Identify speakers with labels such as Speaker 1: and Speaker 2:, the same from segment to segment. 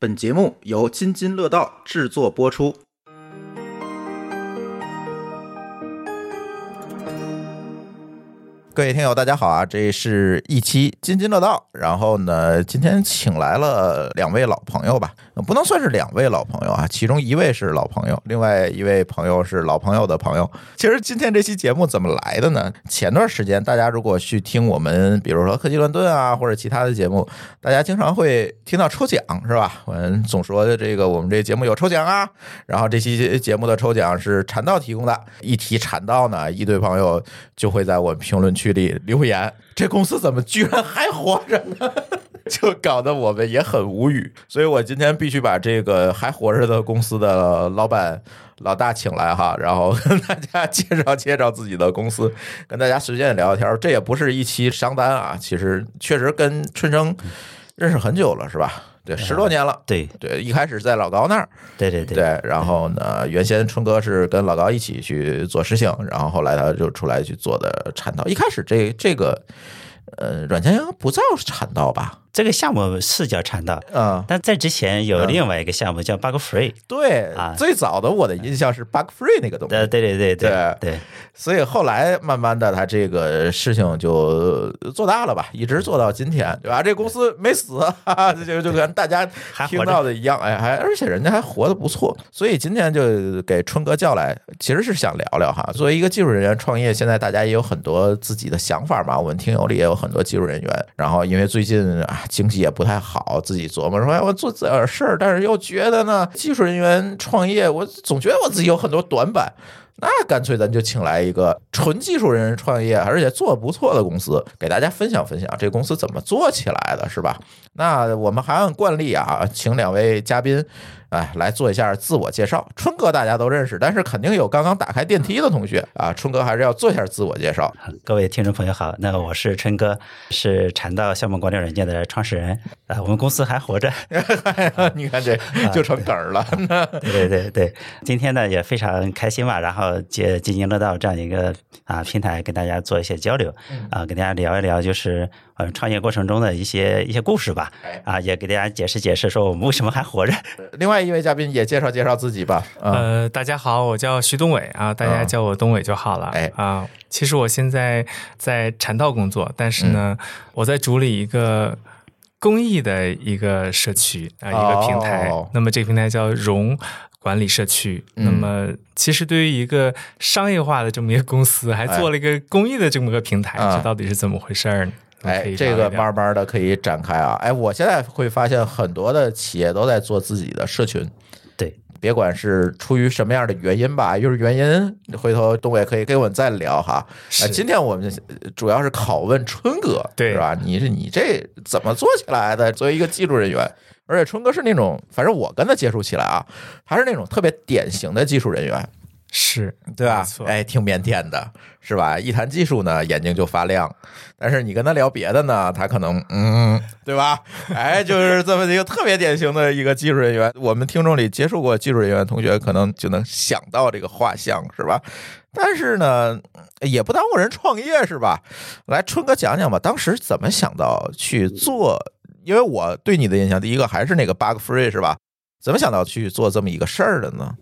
Speaker 1: 本节目由津津乐道制作播出。各位听友，大家好啊！这是一期津津乐道。然后呢，今天请来了两位老朋友吧，不能算是两位老朋友啊，其中一位是老朋友，另外一位朋友是老朋友的朋友。其实今天这期节目怎么来的呢？前段时间大家如果去听我们，比如说科技乱炖啊，或者其他的节目，大家经常会听到抽奖，是吧？我们总说这个我们这节目有抽奖啊。然后这期节目的抽奖是禅道提供的，一提禅道呢，一堆朋友就会在我评论区。里留言，这公司怎么居然还活着呢？就搞得我们也很无语。所以我今天必须把这个还活着的公司的老板老大请来哈，然后跟大家介绍介绍自己的公司，跟大家随便聊聊天。这也不是一期商单啊，其实确实跟春生认识很久了，是吧？对，十多年了。
Speaker 2: 对
Speaker 1: 对，一开始在老高那儿。
Speaker 2: 对对对。
Speaker 1: 对，然后呢，原先春哥是跟老高一起去做事情，然后后来他就出来去做的产道。一开始这这个，呃，软件不叫产道吧？
Speaker 2: 这个项目是叫禅道，
Speaker 1: 嗯，
Speaker 2: 但在之前有另外一个项目叫 Bug Free，
Speaker 1: 对啊，最早的我的印象是 Bug Free 那个东西，
Speaker 2: 对对对
Speaker 1: 对对。
Speaker 2: 对，
Speaker 1: 所以后来慢慢的，他这个事情就做大了吧，一直做到今天，对吧？这公司没死，就就跟大家听到的一样，哎，还而且人家还活得不错，所以今天就给春哥叫来，其实是想聊聊哈，作为一个技术人员创业，现在大家也有很多自己的想法嘛，我们听友里也有很多技术人员，然后因为最近啊。经济也不太好，自己琢磨说：“哎，我做这点事儿，但是又觉得呢，技术人员创业，我总觉得我自己有很多短板。那干脆咱就请来一个纯技术人员创业，而且做的不错的公司，给大家分享分享这公司怎么做起来的，是吧？那我们还按惯例啊，请两位嘉宾。”哎，来做一下自我介绍。春哥大家都认识，但是肯定有刚刚打开电梯的同学啊。春哥还是要做一下自我介绍。
Speaker 2: 各位听众朋友好，那我是春哥，是禅道项目管理软件的创始人啊。我们公司还活着，
Speaker 1: 你看这就成梗了。
Speaker 2: 对对对，今天呢也非常开心吧，然后借津津乐道这样一个啊平台跟大家做一些交流啊，跟大家聊一聊就是呃创业过程中的一些一些故事吧。啊，也给大家解释解释说我们为什么还活着。
Speaker 1: 另外。一位嘉宾也介绍介绍自己吧。
Speaker 3: 呃，大家好，我叫徐东伟啊，大家叫我东伟就好了。哎啊，其实我现在在禅道工作，但是呢，我在主理一个公益的一个社区啊，一个平台。那么这个平台叫融管理社区。那么其实对于一个商业化的这么一个公司，还做了一个公益的这么个平台，这到底是怎么回事呢？
Speaker 1: 哎，这个慢慢的可以展开啊！哎，我现在会发现很多的企业都在做自己的社群，
Speaker 2: 对，
Speaker 1: 别管是出于什么样的原因吧，又是原因，回头东伟可以跟我们再聊哈。啊，今天我们主要是拷问春哥，
Speaker 3: 对，
Speaker 1: 是吧？你是你这怎么做起来的？作为一个技术人员，而且春哥是那种，反正我跟他接触起来啊，他是那种特别典型的技术人员。
Speaker 3: 是
Speaker 1: 对吧？哎，挺腼腆的，是吧？一谈技术呢，眼睛就发亮。但是你跟他聊别的呢，他可能嗯，对吧？哎，就是这么一个特别典型的一个技术人员。我们听众里接触过技术人员的同学，可能就能想到这个画像，是吧？但是呢，也不耽误人创业，是吧？来，春哥讲讲吧，当时怎么想到去做？因为我对你的印象，第一个还是那个 bug free，是吧？怎么想到去做这么一个事儿的呢？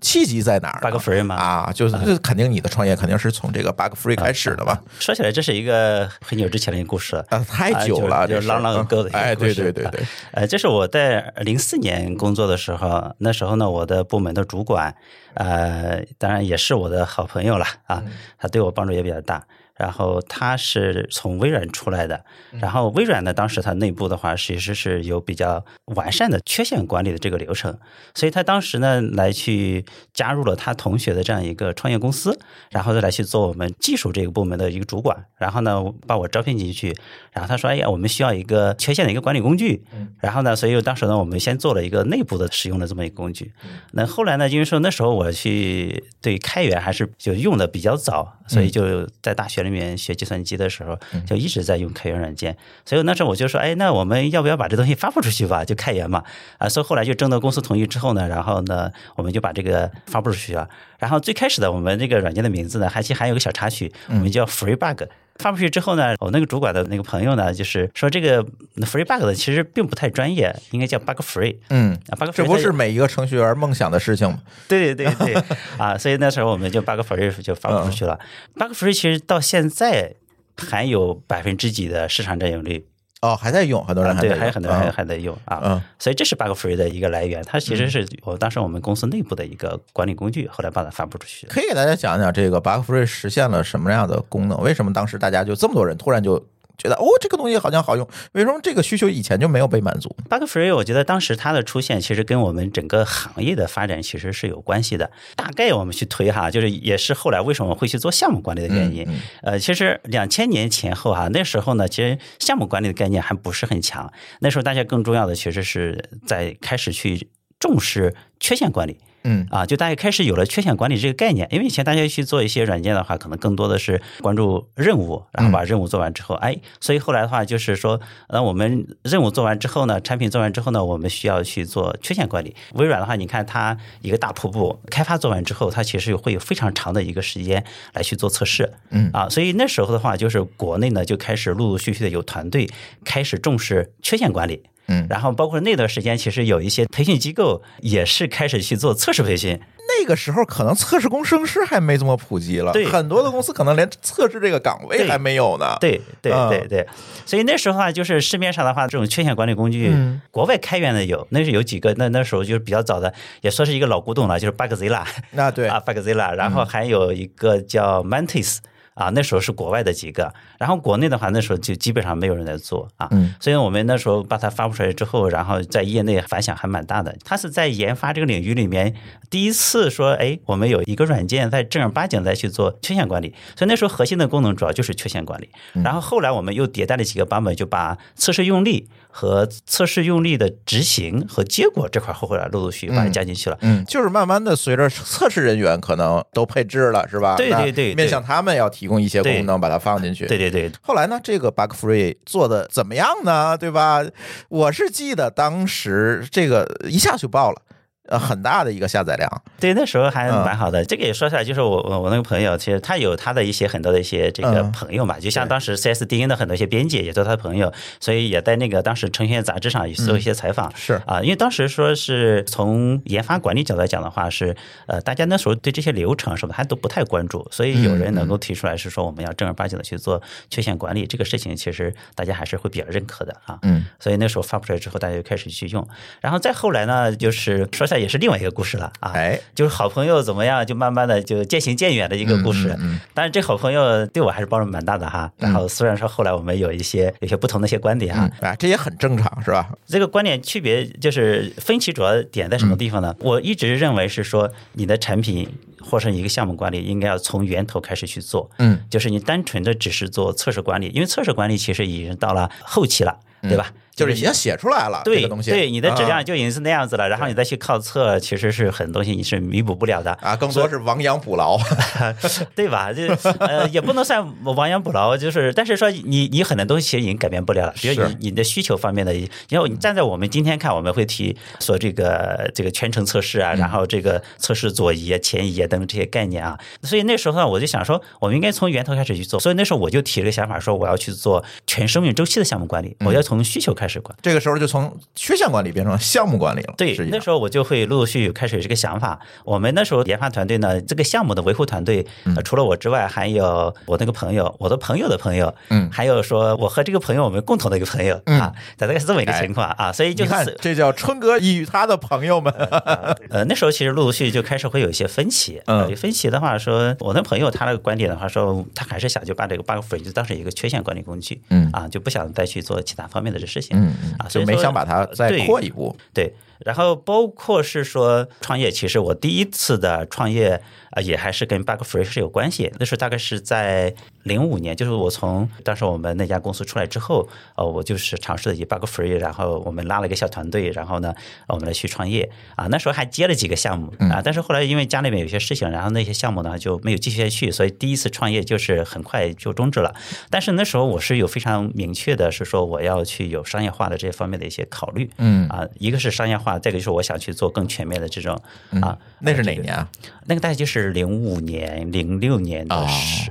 Speaker 1: 契机在哪儿
Speaker 2: ？Bug Free 吗？
Speaker 1: 啊，就是肯定你的创业肯定是从这个 Bug Free 开始的吧。
Speaker 2: 说起来，这是一个很久之前的一个故事
Speaker 1: 啊，太久了，
Speaker 2: 就 long long ago 的
Speaker 1: 哎，对对对对。
Speaker 2: 呃，这是我在零四年工作的时候，那时候呢，我的部门的主管，呃，当然也是我的好朋友了啊，他对我帮助也比较大。然后他是从微软出来的，然后微软呢，当时它内部的话，其实是有比较完善的缺陷管理的这个流程，所以他当时呢，来去加入了他同学的这样一个创业公司，然后再来去做我们技术这个部门的一个主管，然后呢，把我招聘进去，然后他说，哎呀，我们需要一个缺陷的一个管理工具，然后呢，所以当时呢，我们先做了一个内部的使用的这么一个工具，那后来呢，因为说那时候我去对开源还是就用的比较早，所以就在大学里。面学计算机的时候，就一直在用开源软件，所以那时候我就说，哎，那我们要不要把这东西发布出去吧？就开源嘛，啊，所以后来就征得公司同意之后呢，然后呢，我们就把这个发布出去了。然后最开始的我们这个软件的名字呢，还其实还有个小插曲，我们叫 Free Bug。发布出去之后呢，我那个主管的那个朋友呢，就是说这个 free bug 的其实并不太专业，应该叫 bug free。
Speaker 1: 嗯
Speaker 2: ，bug free
Speaker 1: 这不是每一个程序员梦想的事情吗？
Speaker 2: 对对对对啊，所以那时候我们就 bug free 就发布出去了。bug free 其实到现在还有百分之几的市场占有率。
Speaker 1: 哦，还在用，很多人还
Speaker 2: 对，还有很多人还在用啊。
Speaker 1: 嗯，
Speaker 2: 所以这是 Bug Free 的一个来源，它其实是我当时我们公司内部的一个管理工具，后来把它发布出去。
Speaker 1: 可以给大家讲讲这个 Bug Free 实现了什么样的功能？为什么当时大家就这么多人突然就？觉得哦，这个东西好像好用，为什么这个需求以前就没有被满足
Speaker 2: ？Bug Free，我觉得当时它的出现其实跟我们整个行业的发展其实是有关系的。大概我们去推哈，就是也是后来为什么会去做项目管理的原因。呃，其实两千年前后哈，那时候呢，其实项目管理的概念还不是很强。那时候大家更重要的其实是在开始去重视缺陷管理。
Speaker 1: 嗯
Speaker 2: 啊，就大家开始有了缺陷管理这个概念，因为以前大家去做一些软件的话，可能更多的是关注任务，然后把任务做完之后，哎，所以后来的话就是说，那我们任务做完之后呢，产品做完之后呢，我们需要去做缺陷管理。微软的话，你看它一个大瀑布开发做完之后，它其实会有非常长的一个时间来去做测试，
Speaker 1: 嗯
Speaker 2: 啊，所以那时候的话，就是国内呢就开始陆陆续续的有团队开始重视缺陷管理。
Speaker 1: 嗯，
Speaker 2: 然后包括那段时间，其实有一些培训机构也是开始去做测试培训。
Speaker 1: 那个时候可能测试工程师还没这么普及了，
Speaker 2: 对，
Speaker 1: 很多的公司可能连测试这个岗位还没有呢。
Speaker 2: 对对对对，所以那时候的话，就是市面上的话，这种缺陷管理工具，国外开源的有，那是有几个，那那时候就是比较早的，也算是一个老古董了，就是 Bugzilla。
Speaker 1: 那对
Speaker 2: 啊，Bugzilla，然后还有一个叫 Mantis。啊，那时候是国外的几个，然后国内的话，那时候就基本上没有人在做啊。
Speaker 1: 嗯，
Speaker 2: 所以我们那时候把它发布出来之后，然后在业内反响还蛮大的。它是在研发这个领域里面第一次说，哎，我们有一个软件在正儿八经在去做缺陷管理。所以那时候核心的功能主要就是缺陷管理。然后后来我们又迭代了几个版本，就把测试用例和测试用力的执行和结果这块后来陆陆续续把它加进去了。
Speaker 1: 嗯，就是慢慢的随着测试人员可能都配置了，是吧？
Speaker 2: 对对对，
Speaker 1: 面向他们要提。供一些功能把它放进去，
Speaker 2: 对对对。
Speaker 1: 后来呢，这个 Bug Free 做的怎么样呢？对吧？我是记得当时这个一下就爆了。呃，很大的一个下载量，
Speaker 2: 对，那时候还蛮好的。这个也说出来，就是我我我那个朋友，其实他有他的一些很多的一些这个朋友嘛，就像当时 CSDN 的很多一些编辑也做他的朋友，所以也在那个当时程序员杂志上也做一些采访。
Speaker 1: 是
Speaker 2: 啊，因为当时说是从研发管理角度来讲的话，是呃，大家那时候对这些流程什么还都不太关注，所以有人能够提出来是说我们要正儿八经的去做缺陷管理这个事情，其实大家还是会比较认可的啊。
Speaker 1: 嗯，
Speaker 2: 所以那时候发布出来之后，大家就开始去用，然后再后来呢，就是说起来。也是另外一个故事了啊，
Speaker 1: 哎，
Speaker 2: 就是好朋友怎么样，就慢慢的就渐行渐远的一个故事。
Speaker 1: 嗯，
Speaker 2: 但是这好朋友对我还是帮助蛮大的哈。然后虽然说后来我们有一些有些不同的一些观点哈，
Speaker 1: 啊，这也很正常是吧？
Speaker 2: 这个观点区别就是分歧主要点在什么地方呢？我一直认为是说你的产品或者一个项目管理应该要从源头开始去做，
Speaker 1: 嗯，
Speaker 2: 就是你单纯的只是做测试管理，因为测试管理其实已经到了后期了，对吧？
Speaker 1: 就是已经写出来了，
Speaker 2: 对
Speaker 1: 个东西，
Speaker 2: 对你的质量就已经是那样子了，然后你再去靠测，其实是很多东西你是弥补不了的。
Speaker 1: 啊，更多是亡羊补牢，
Speaker 2: 对吧？就呃也不能算亡羊补牢，就是但是说你你很多东西其实已经改变不了了，比如你你的需求方面的，因为你站在我们今天看，我们会提说这个这个全程测试啊，然后这个测试左移啊、前移啊等等这些概念啊，所以那时候呢，我就想说，我们应该从源头开始去做，所以那时候我就提了个想法，说我要去做全生命周期的项目管理，我要从需求开始管，
Speaker 1: 这个时候就从缺陷管理变成项目管理了。
Speaker 2: 对，那时候我就会陆陆续续开始有这个想法。我们那时候研发团队呢，这个项目的维护团队，除了我之外，还有我那个朋友，我的朋友的朋友，
Speaker 1: 嗯，
Speaker 2: 还有说我和这个朋友我们共同的一个朋友啊，大概是这么一个情况啊。所以就是
Speaker 1: 这叫春哥与他的朋友们。
Speaker 2: 呃，那时候其实陆陆续续就开始会有一些分歧。
Speaker 1: 嗯，
Speaker 2: 分歧的话，说我那朋友他那个观点的话，说他还是想就把这个 bug free 就当成一个缺陷管理工具，
Speaker 1: 嗯
Speaker 2: 啊，就不想再去做其他方面的这事情，
Speaker 1: 嗯嗯
Speaker 2: 啊，
Speaker 1: 就没想把它再扩一步。
Speaker 2: 对，然后包括是说创业，其实我第一次的创业啊，也还是跟 Bug Free 是有关系。那时候大概是在零五年，就是我从当时我们那家公司出来之后，呃，我就是尝试的以 Bug Free，然后我们拉了一个小团队，然后呢，我们来去创业啊。那时候还接了几个项目啊，但是后来因为家里面有些事情，然后那些项目呢就没有继续下去，所以第一次创业就是很快就终止了。但是那时候我是有非常明确的是说我要去有商业。商业化的这些方面的一些考虑。
Speaker 1: 嗯
Speaker 2: 啊，一个是商业化，再一个就是我想去做更全面的这种啊。
Speaker 1: 那是哪年啊？
Speaker 2: 那个大概就是零五年、零六年的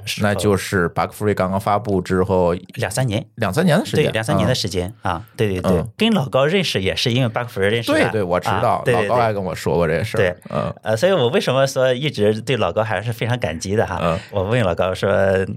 Speaker 2: 时，
Speaker 1: 那就是 Bug Free 刚刚发布之后
Speaker 2: 两三年，
Speaker 1: 两三年的时间，
Speaker 2: 对，两三年的时间啊，对对对，跟老高认识也是因为 Bug Free 认识的，
Speaker 1: 对对，我知道，
Speaker 2: 老
Speaker 1: 高还跟我说过这事，
Speaker 2: 对，
Speaker 1: 嗯
Speaker 2: 呃，所以我为什么说一直对老高还是非常感激的哈？我问老高说，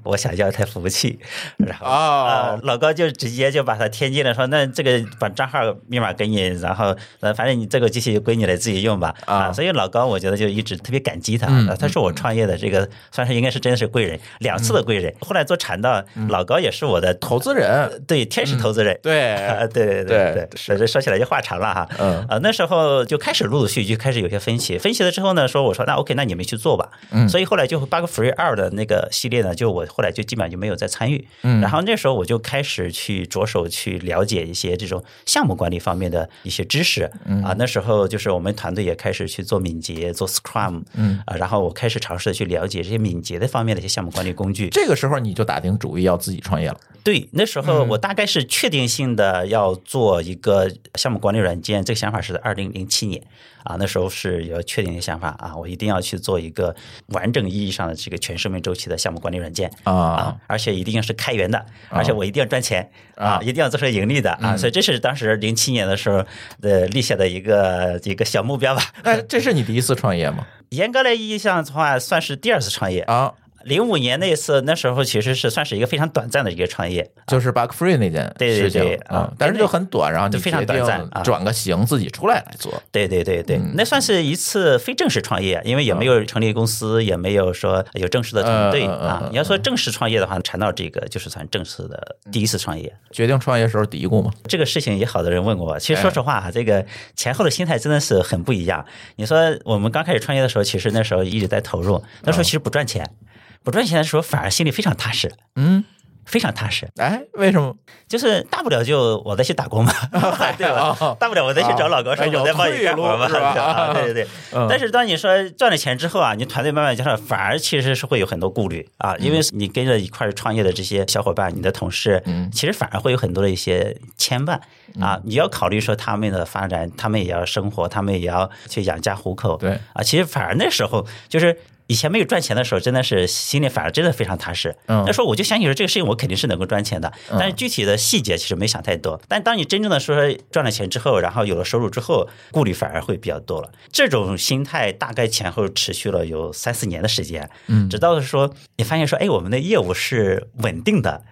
Speaker 2: 我想要一台服务器，然后啊，老高就直接就把它添进了，说那这个把账号密码给你，然后呃，反正你这个机器归你来自己用吧。啊，所以老高我觉得就一直特别感激他，他是我创业的这个算是应该是真的是贵人，两次的贵人。后来做禅道，老高也是我的
Speaker 1: 投资人，
Speaker 2: 对天使投资人，
Speaker 1: 对。
Speaker 2: 对对对对，这说起来就话长了哈。
Speaker 1: 嗯。
Speaker 2: 啊，那时候就开始陆陆续续开始有些分析，分析了之后呢，说我说那 OK，那你们去做吧。
Speaker 1: 嗯，
Speaker 2: 所以后来就 Bug Free 二的那个系列呢，就我后来就基本上就没有再参与。嗯，然后那时候我就开始去着手去了解一些这种项目管理方面的一些知识。嗯啊，那时候就是我们团队也开始去做敏捷、做 Scrum。嗯啊，然后我开始尝试的去了解这些敏捷的方面的一些项目管理工具。
Speaker 1: 这个时候你就打定主意要自己创业了。
Speaker 2: 对，那时候我大概是确定性的要做一个项目管理软件，这个想法是在二零零七年啊，那时候是有确定的想法啊，我一定要去做一个完整意义上的这个全生命周期的项目管理软件啊，而且一定是开源的，而且我一定要赚钱啊，一定要做成盈利的啊，所以这是当时零七年的时候的立下的一个一个小目标吧。
Speaker 1: 哎，这是你第一次创业吗？
Speaker 2: 严格来意义上的话，算是第二次创业
Speaker 1: 啊。
Speaker 2: 零五年那一次，那时候其实是算是一个非常短暂的一个创业，
Speaker 1: 就是 Bug Free 那件事情
Speaker 2: 啊，
Speaker 1: 但是就很短，然后
Speaker 2: 就非常短暂，
Speaker 1: 转个型自己出来来做。
Speaker 2: 对对对对，那算是一次非正式创业，因为也没有成立公司，也没有说有正式的团队啊。你要说正式创业的话，谈到这个就是算正式的第一次创业。
Speaker 1: 决定创业时候嘀咕嘛？
Speaker 2: 这个事情也好多人问过我。其实说实话哈，这个前后的心态真的是很不一样。你说我们刚开始创业的时候，其实那时候一直在投入，那时候其实不赚钱。不赚钱的时候，反而心里非常踏实，
Speaker 1: 嗯，
Speaker 2: 非常踏实。
Speaker 1: 哎，为什么？
Speaker 2: 就是大不了就我再去打工嘛，对吧？大不了我再去找老高说，我再帮你干活嘛，对对对。但是当你说赚了钱之后啊，你团队慢慢加上，反而其实是会有很多顾虑啊，因为你跟着一块创业的这些小伙伴，你的同事，其实反而会有很多的一些牵绊啊。你要考虑说他们的发展，他们也要生活，他们也要去养家糊口，
Speaker 1: 对
Speaker 2: 啊。其实反而那时候就是。以前没有赚钱的时候，真的是心里反而真的非常踏实。那时候我就相信说这个事情我肯定是能够赚钱的，但是具体的细节其实没想太多。但当你真正的说赚了钱之后，然后有了收入之后，顾虑反而会比较多了。这种心态大概前后持续了有三四年的时间，
Speaker 1: 嗯，
Speaker 2: 直到说你发现说，哎，我们的业务是稳定的。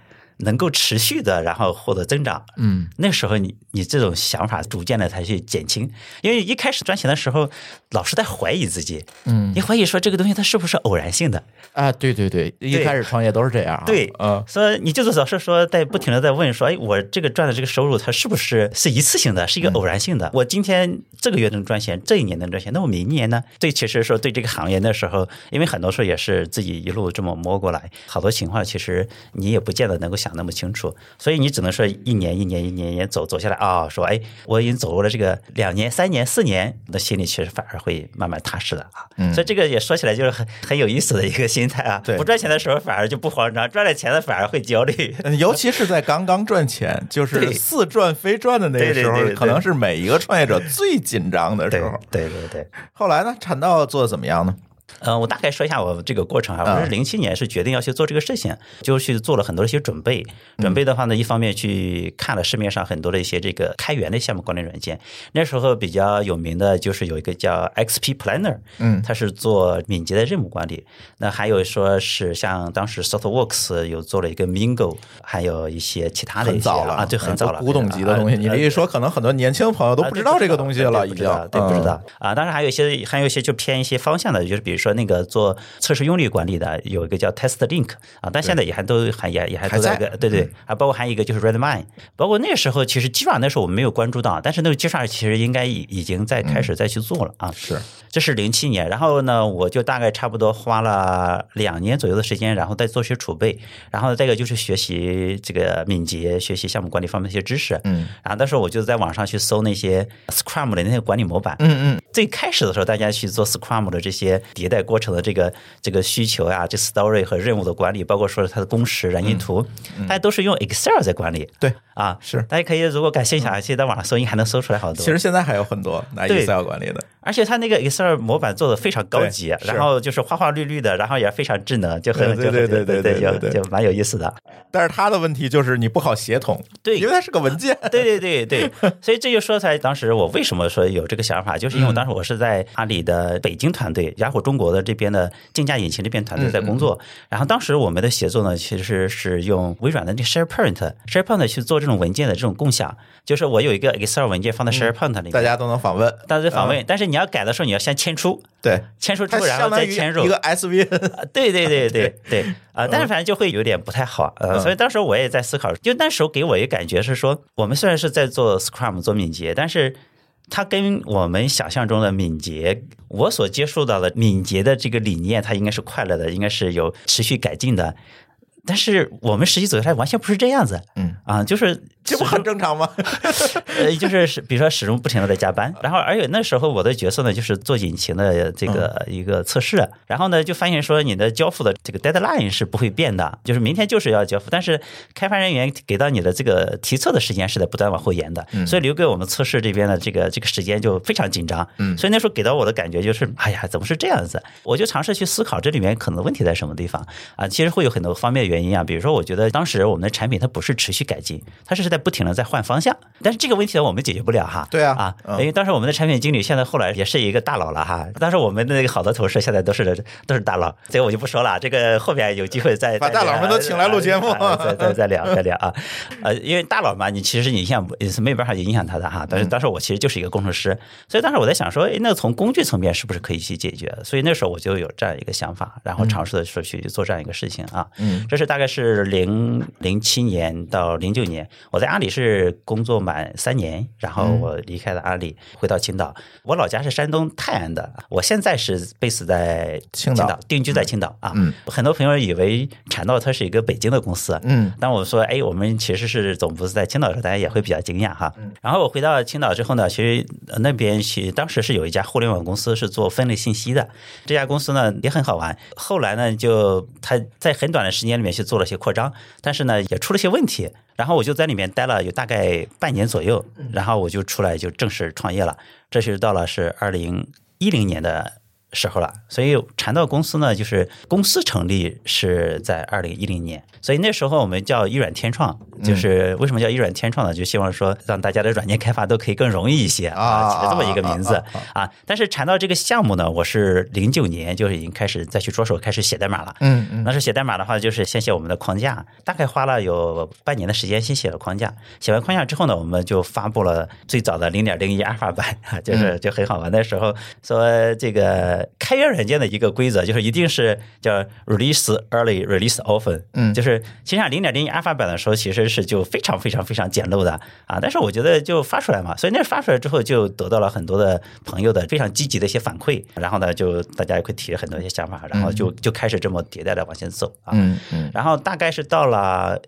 Speaker 2: 能够持续的，然后获得增长，
Speaker 1: 嗯，
Speaker 2: 那时候你你这种想法逐渐的才去减轻，因为一开始赚钱的时候，老是在怀疑自己，
Speaker 1: 嗯，
Speaker 2: 你怀疑说这个东西它是不是偶然性的。
Speaker 1: 啊？对对对，一开始创业都是这样，
Speaker 2: 对，
Speaker 1: 嗯，
Speaker 2: 所以你就是老是说在不停的在问说，哎，我这个赚的这个收入它是不是是一次性的，是一个偶然性的？我今天这个月能赚钱，这一年能赚钱，那我明年呢？对，其实说对这个行业那时候，因为很多时候也是自己一路这么摸过来，好多情况其实你也不见得能够想那么清楚。所以你只能说一年一年一年一年走走下来啊，说哎，我已经走过了这个两年、三年、四年，那心里其实反而会慢慢踏实了啊。所以这个也说起来就是很很有意思的一个心态啊。
Speaker 1: 对，
Speaker 2: 不赚钱的时候反而就不慌张，赚了钱了反而会焦虑。
Speaker 1: 尤其是在刚刚赚钱，就是似赚非赚的那个时候，可能是每一个创业者最紧张的时候。
Speaker 2: 对对对。
Speaker 1: 后来呢，产道做的怎么样呢？
Speaker 2: 呃，我大概说一下我这个过程啊。我是零七年是决定要去做这个事情，就去做了很多的一些准备。准备的话呢，一方面去看了市面上很多的一些这个开源的项目管理软件。那时候比较有名的就是有一个叫 XP Planner，
Speaker 1: 嗯，
Speaker 2: 它是做敏捷的任务管理。那还有说是像当时 SoftWorks 有做了一个 Mingo，还有一些其他的
Speaker 1: 很早了
Speaker 2: 啊，对，很早了，
Speaker 1: 古董级的东西。你这一说，可能很多年轻朋友都不知道这个东西了，已经
Speaker 2: 对不知道啊。当然还有一些，还有一些就偏一些方向的，就是比如说那个做测试用力管理的，有一个叫 TestLink 啊，但现在也还都还也也还都在。个对对，还包括还有一个就是 Redmine，包括那个时候其实基础上那时候我们没有关注到，但是那个基础上其实应该已已经在开始再去做了啊。
Speaker 1: 是，
Speaker 2: 这是零七年，然后呢，我就大概差不多花了两年左右的时间，然后再做些储备，然后再一个就是学习这个敏捷，学习项目管理方面的一些知识。
Speaker 1: 嗯，
Speaker 2: 然后那时候我就在网上去搜那些 Scrum 的那些管理模板。
Speaker 1: 嗯嗯，
Speaker 2: 最开始的时候，大家去做 Scrum 的这些迭代过程的这个这个需求呀，这 story 和任务的管理，包括说它的工时、燃因图，大家都是用 Excel 在管理。
Speaker 1: 对
Speaker 2: 啊，
Speaker 1: 是。
Speaker 2: 大家可以如果感兴趣啊，其实在网上搜，应该还能搜出来好多。
Speaker 1: 其实现在还有很多拿 Excel 管理的，
Speaker 2: 而且它那个 Excel 模板做的非常高级，然后就是花花绿绿的，然后也非常智能，就很
Speaker 1: 对对对对对
Speaker 2: 对，就蛮有意思的。
Speaker 1: 但是它的问题就是你不好协同，
Speaker 2: 对，
Speaker 1: 因为它是个文件。
Speaker 2: 对对对对，所以这就说出来，当时我为什么说有这个想法，就是因为当时我是在阿里的北京团队，雅虎中国的这边的竞价引擎这边团队在工作。然后当时我们的协作呢，其实是用微软的那 SharePoint，SharePoint 去做这种文件的这种共享。就是我有一个 Excel 文件放在 SharePoint 里面，
Speaker 1: 大家都能访问，
Speaker 2: 大家访问。但是你要改的时候，你要先迁出，
Speaker 1: 对，
Speaker 2: 迁出之后然后再迁入
Speaker 1: 一个 SV。
Speaker 2: 对对对对 对啊！但是反正就会有点不太好呃，所以当时我也在思考，就那时候给我一个感觉是说，我们虽然是在做 Scrum 做敏捷，但是它跟我们想象中的敏捷，我所接触到的敏捷的这个理念，它应该是快乐的，应该是有持续改进的。但是我们实际走下来完全不是这样子，
Speaker 1: 嗯
Speaker 2: 啊，就是
Speaker 1: 这不很正常吗？
Speaker 2: 呃，就是比如说始终不停的在加班，然后而且那时候我的角色呢就是做引擎的这个一个测试，然后呢就发现说你的交付的这个 deadline 是不会变的，就是明天就是要交付，但是开发人员给到你的这个提测的时间是在不断往后延的，所以留给我们测试这边的这个这个时间就非常紧张，
Speaker 1: 嗯，
Speaker 2: 所以那时候给到我的感觉就是，哎呀，怎么是这样子？我就尝试去思考这里面可能问题在什么地方啊？其实会有很多方面原因啊，比如说我觉得当时我们的产品它不是持续改进，它是在不停的在换方向，但是这个问题呢我们解决不了哈。
Speaker 1: 对啊
Speaker 2: 啊，因为当时我们的产品经理现在后来也是一个大佬了哈。当时我们的那个好多同事现在都是都是大佬，这个我就不说了，这个后面有机会再
Speaker 1: 把大佬们都请来录节目，
Speaker 2: 再再再聊再聊啊。呃，因为大佬嘛，你其实影响也是没有办法影响他的哈。但是当时我其实就是一个工程师，所以当时我在想说，哎，那从工具层面是不是可以去解决？所以那时候我就有这样一个想法，然后尝试的说去做这样一个事情啊。
Speaker 1: 嗯，
Speaker 2: 这是大概是零零七年到零九年，我在阿里是工作满三年，然后我离开了阿里，回到青岛。我老家是山东泰安的，我现在是 base 在青岛，定居在青岛啊。
Speaker 1: 嗯，
Speaker 2: 很多朋友以为产道它是一个北京的公司，
Speaker 1: 嗯，
Speaker 2: 但我说哎，我们其实是总部是在青岛的时候，大家也会比较惊讶哈。然后我回到青岛之后呢，其实那边去当时是有一家互联网公司是做分类信息的，这家公司呢也很好玩。后来呢，就他在很短的时间里面去做了些扩张，但是呢也出了些问题。然后我就在里面待了有大概半年左右，然后我就出来就正式创业了。这是到了是二零一零年的时候了。所以禅道公司呢，就是公司成立是在二零一零年。所以那时候我们叫一软天创，就是为什么叫一软天创呢？就希望说让大家的软件开发都可以更容易一些啊，起了这么一个名字啊。但是谈到这个项目呢，我是零九年就已经开始再去着手开始写代码了。
Speaker 1: 嗯嗯，
Speaker 2: 那是写代码的话，就是先写我们的框架，大概花了有半年的时间先写了框架。写完框架之后呢，我们就发布了最早的零点零一阿尔法版 啊，就是就很好玩。那时候说这个开源软件的一个规则就是一定是叫 release early, release often，
Speaker 1: 嗯，
Speaker 2: 就是。是，其实上零点零一阿尔法版的时候，其实是就非常非常非常简陋的啊。但是我觉得就发出来嘛，所以那发出来之后，就得到了很多的朋友的非常积极的一些反馈。然后呢，就大家也会提很多一些想法，然后就就开始这么迭代的往前走啊。
Speaker 1: 嗯嗯。
Speaker 2: 然后大概是到了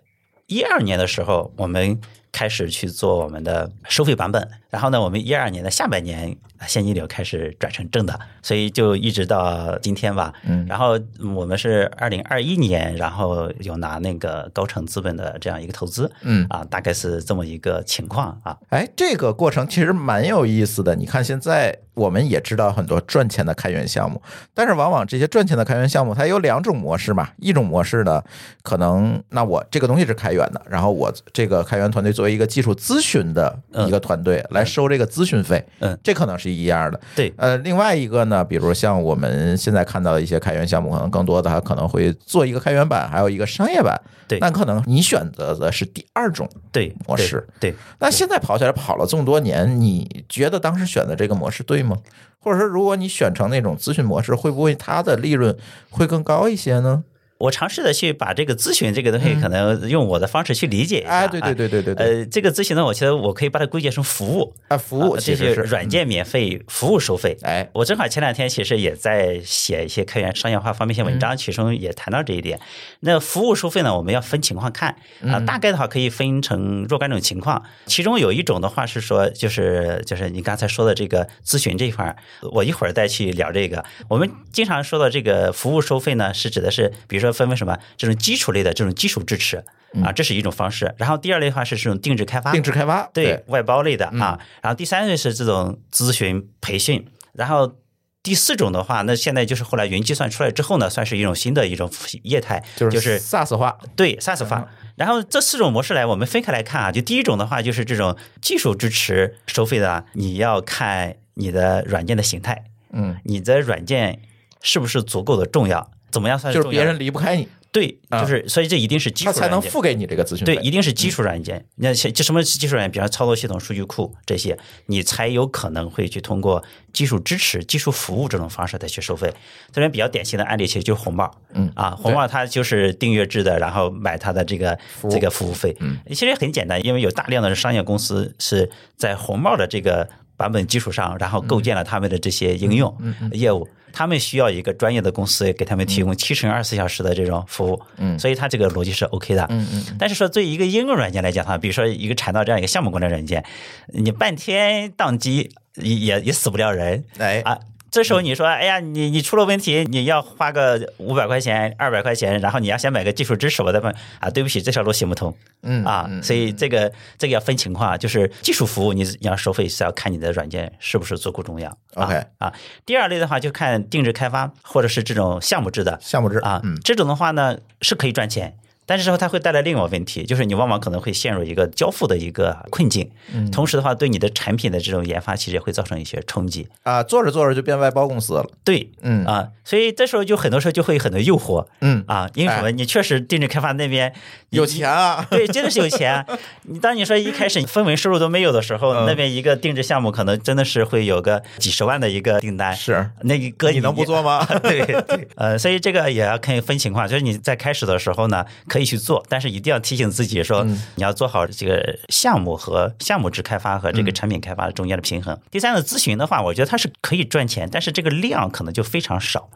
Speaker 2: 一二年的时候，我们开始去做我们的收费版本。然后呢，我们一二年的下半年。现金流开始转成正的，所以就一直到今天吧。
Speaker 1: 嗯，
Speaker 2: 然后我们是二零二一年，然后有拿那个高成资本的这样一个投资。
Speaker 1: 嗯，
Speaker 2: 啊，大概是这么一个情况啊。
Speaker 1: 哎，这个过程其实蛮有意思的。你看，现在我们也知道很多赚钱的开源项目，但是往往这些赚钱的开源项目，它有两种模式嘛。一种模式呢，可能那我这个东西是开源的，然后我这个开源团队作为一个技术咨询的一个团队来收这个咨询费。
Speaker 2: 嗯，
Speaker 1: 这可能是。一样的，
Speaker 2: 对，
Speaker 1: 呃，另外一个呢，比如像我们现在看到的一些开源项目，可能更多的它可能会做一个开源版，还有一个商业版，
Speaker 2: 对，
Speaker 1: 那可能你选择的是第二种
Speaker 2: 对
Speaker 1: 模式，
Speaker 2: 对。
Speaker 1: 那现在跑起来跑了这么多年，你觉得当时选的这个模式对吗？或者说，如果你选成那种咨询模式，会不会它的利润会更高一些呢？
Speaker 2: 我尝试的去把这个咨询这个东西，可能用我的方式去理解一下。
Speaker 1: 哎，对对对对对
Speaker 2: 对。呃，这个咨询呢，我觉得我可以把它归结成服务
Speaker 1: 啊，服务
Speaker 2: 这些软件免费，服务收费。
Speaker 1: 哎，
Speaker 2: 我正好前两天其实也在写一些开源商业化方面一些文章，其中也谈到这一点。那服务收费呢，我们要分情况看啊，大概的话可以分成若干种情况。其中有一种的话是说，就是就是你刚才说的这个咨询这一块，我一会儿再去聊这个。我们经常说的这个服务收费呢，是指的是比如说。分为什么？这种基础类的这种基础支持啊，这是一种方式。然后第二类的话是这种定制开发，
Speaker 1: 定制开发
Speaker 2: 对外包类的啊。然后第三类是这种咨询培训。然后第四种的话，那现在就是后来云计算出来之后呢，算是一种新的一种业态，就是
Speaker 1: SaaS 化，
Speaker 2: 对 SaaS 化。然后这四种模式来，我们分开来看啊。就第一种的话，就是这种技术支持收费的，你要看你的软件的形态，
Speaker 1: 嗯，
Speaker 2: 你的软件是不是足够的重要。怎么样算
Speaker 1: 就是别人离不开你？
Speaker 2: 对，就是所以这一定是基础
Speaker 1: 才能付给你这个咨询
Speaker 2: 对，一定是基础软件。那这什么基础软件？比方操作系统、数据库这些，你才有可能会去通过技术支持、技术服务这种方式再去收费。这边比较典型的案例其实就是红帽，
Speaker 1: 嗯
Speaker 2: 啊，红帽它就是订阅制的，然后买它的这个这个服务费。
Speaker 1: 嗯，
Speaker 2: 其实很简单，因为有大量的商业公司是在红帽的这个版本基础上，然后构建了他们的这些应用业务。他们需要一个专业的公司给他们提供七乘二十四小时的这种服务，
Speaker 1: 嗯，
Speaker 2: 所以它这个逻辑是 OK 的，
Speaker 1: 嗯嗯。
Speaker 2: 但是说对于一个应用软件来讲的话，比如说一个产道这样一个项目管理软件，你半天宕机也也死不了人，
Speaker 1: 哎
Speaker 2: 啊。这时候你说，哎呀，你你出了问题，你要花个五百块钱、二百块钱，然后你要先买个技术支持，我再问啊，对不起，这条路行不通，
Speaker 1: 嗯
Speaker 2: 啊，所以这个这个要分情况，就是技术服务你你要收费是要看你的软件是不是足够重要
Speaker 1: ，OK
Speaker 2: 啊。第二类的话就看定制开发或者是这种项目制的
Speaker 1: 项目制
Speaker 2: 啊，这种的话呢是可以赚钱。但是说它会带来另外一个问题，就是你往往可能会陷入一个交付的一个困境，同时的话，对你的产品的这种研发其实也会造成一些冲击。
Speaker 1: 啊。做着做着就变外包公司了，
Speaker 2: 对，
Speaker 1: 嗯。
Speaker 2: 啊，所以这时候就很多时候就会有很多诱惑，
Speaker 1: 嗯。
Speaker 2: 啊，因为什么？你确实定制开发那边
Speaker 1: 有钱啊，
Speaker 2: 对，真的是有钱。你当你说一开始分文收入都没有的时候，那边一个定制项目可能真的是会有个几十万的一个订单，
Speaker 1: 是
Speaker 2: 那个哥
Speaker 1: 你能不做吗？
Speaker 2: 对对，呃，所以这个也要看分情况，就是你在开始的时候呢可以去做，但是。一定要提醒自己说，你要做好这个项目和项目制开发和这个产品开发中间的平衡。第三个咨询的话，我觉得它是可以赚钱，但是这个量可能就非常少。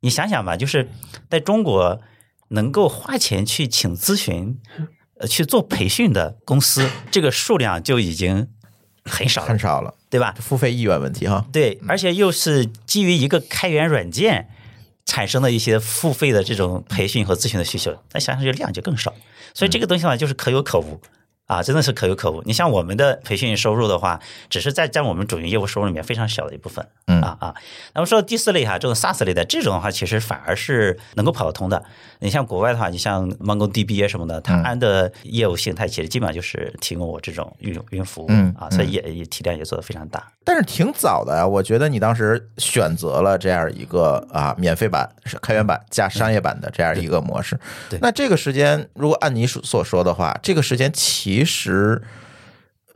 Speaker 2: 你想想吧，就是在中国能够花钱去请咨询、呃去做培训的公司，这个数量就已经很少
Speaker 1: 很少了，
Speaker 2: 对吧？
Speaker 1: 付费意愿问题哈。
Speaker 2: 对，而且又是基于一个开源软件。产生的一些付费的这种培训和咨询的需求，那想想这量就更少，所以这个东西呢，就是可有可无。啊，真的是可有可无。你像我们的培训收入的话，只是在占我们主营业务收入里面非常小的一部分。
Speaker 1: 嗯
Speaker 2: 啊啊。那么说第四类哈，这种 SaaS 类的这种的话，其实反而是能够跑得通的。你像国外的话，你像 MongoDB 什么的，它安的业务形态其实基本上就是提供我这种云云服务嗯啊，所以也也体量也做得非常大。
Speaker 1: 但是挺早的呀，我觉得你当时选择了这样一个啊免费版、开源版加商业版的这样一个模式。
Speaker 2: 对。
Speaker 1: 那这个时间，如果按你所说的话，这个时间其实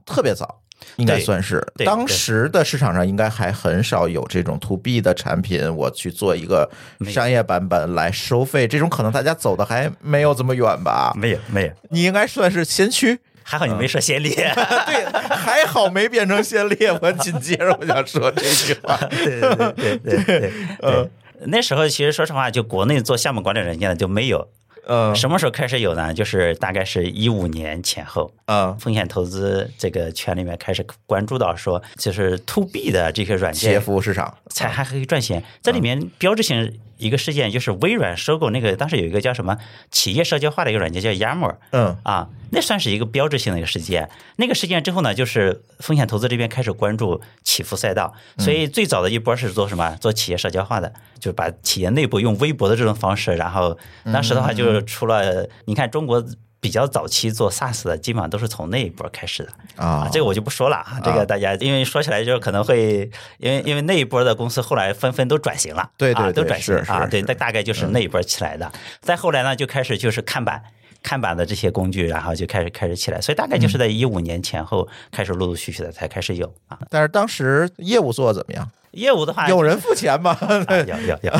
Speaker 1: 特别早，应该算是当时的市场上应该还很少有这种 to B 的产品，我去做一个商业版本来收费，这种可能大家走的还没有这么远吧？
Speaker 2: 没有，没有。
Speaker 1: 你应该算是先驱。
Speaker 2: 还好你没说先烈，
Speaker 1: 对，还好没变成先烈。我紧接着我想说这句话，
Speaker 2: 对对对对 对对。那时候其实说实话，就国内做项目管理软件的就没有。
Speaker 1: 嗯，
Speaker 2: 什么时候开始有呢？就是大概是一五年前后，
Speaker 1: 嗯，
Speaker 2: 风险投资这个圈里面开始关注到说，就是 to B 的这些软件，企
Speaker 1: 业服务市场
Speaker 2: 才还可以赚钱。这里面标志性。一个事件就是微软收购那个，当时有一个叫什么企业社交化的一个软件叫 Yammer，
Speaker 1: 嗯
Speaker 2: 啊，那算是一个标志性的一个事件。那个事件之后呢，就是风险投资这边开始关注起伏赛道，所以最早的一波是做什么？做企业社交化的，就是把企业内部用微博的这种方式，然后当时的话就是出了，你看中国。比较早期做 SaaS 的，基本上都是从那一波开始的。
Speaker 1: 啊，
Speaker 2: 这个我就不说了啊，这个大家因为说起来就可能会，因为因为那一波的公司后来纷纷都转型了，
Speaker 1: 对对，
Speaker 2: 都转型
Speaker 1: 啊，
Speaker 2: 对，那大概就是那一波起来的。再后来呢，就开始就是看板，看板的这些工具，然后就开始开始起来，所以大概就是在一五年前后开始陆陆续续的才开始有啊。
Speaker 1: 但是当时业务做的怎么样？
Speaker 2: 业务的话，
Speaker 1: 有人付钱吗？
Speaker 2: 有有有。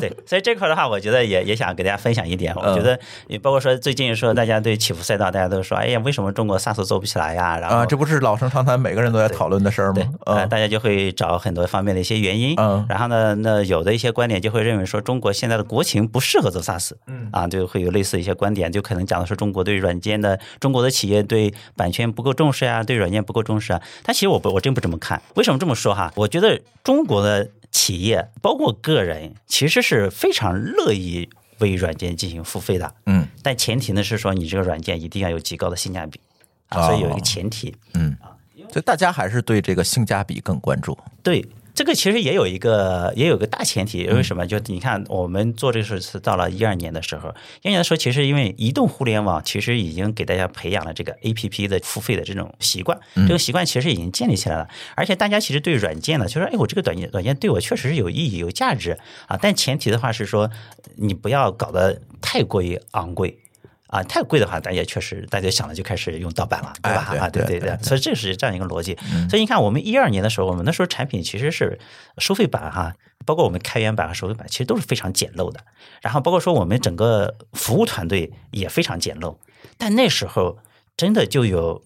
Speaker 2: 对，所以这块的话，我觉得也也想给大家分享一点。我觉得，你包括说最近说大家对起伏赛道，大家都说，哎呀，为什么中国 SaaS 做不起来呀？然后
Speaker 1: 这不是老生常谈，每个人都在讨论的事儿吗？
Speaker 2: 啊，大家就会找很多方面的一些原因。嗯，然后呢，那有的一些观点就会认为说，中国现在的国情不适合做 SaaS。嗯，啊，就会有类似一些观点，就可能讲的是中国对软件的，中国的企业对版权不够重视呀，对软件不够重视啊。但其实我不，我真不这么看。为什么这么说哈？我觉得中国的。企业包括个人，其实是非常乐意为软件进行付费的。嗯，但前提呢是说，你这个软件一定要有极高的性价比啊，所以有一个前提。
Speaker 1: 嗯啊，所以大家还是对这个性价比更关注。
Speaker 2: 对。这个其实也有一个，也有个大前提，因为什么？就你看，我们做这个事是到了一二年的时候，一二年的时候，其实因为移动互联网其实已经给大家培养了这个 A P P 的付费的这种习惯，这个习惯其实已经建立起来了。而且大家其实对软件呢，就说，哎，我这个软件软件对我确实是有意义、有价值啊。但前提的话是说，你不要搞得太过于昂贵。啊，太贵的话，大家确实，大家想了就开始用盗版了，对吧？啊，对对对，所以这是这样一个逻辑。所以你看，我们一二年的时候，我们那时候产品其实是收费版哈，包括我们开源版和收费版，其实都是非常简陋的。然后包括说我们整个服务团队也非常简陋，但那时候真的就有。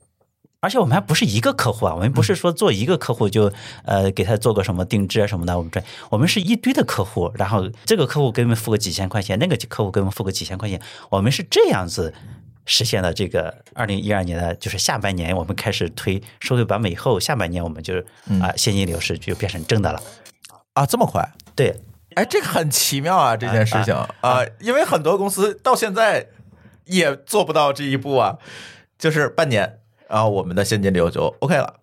Speaker 2: 而且我们还不是一个客户啊，我们不是说做一个客户就呃给他做个什么定制啊什么的，我们这我们是一堆的客户，然后这个客户给我们付个几千块钱，那个客户给我们付个几千块钱，我们是这样子实现了这个二零一二年的就是下半年我们开始推收费版本以后，下半年我们就啊现金流是就变成正的了。
Speaker 1: 啊，这么快？
Speaker 2: 对，
Speaker 1: 哎，这个很奇妙啊，这件事情。啊，因为很多公司到现在也做不到这一步啊，就是半年。然后我们的现金流就 OK 了。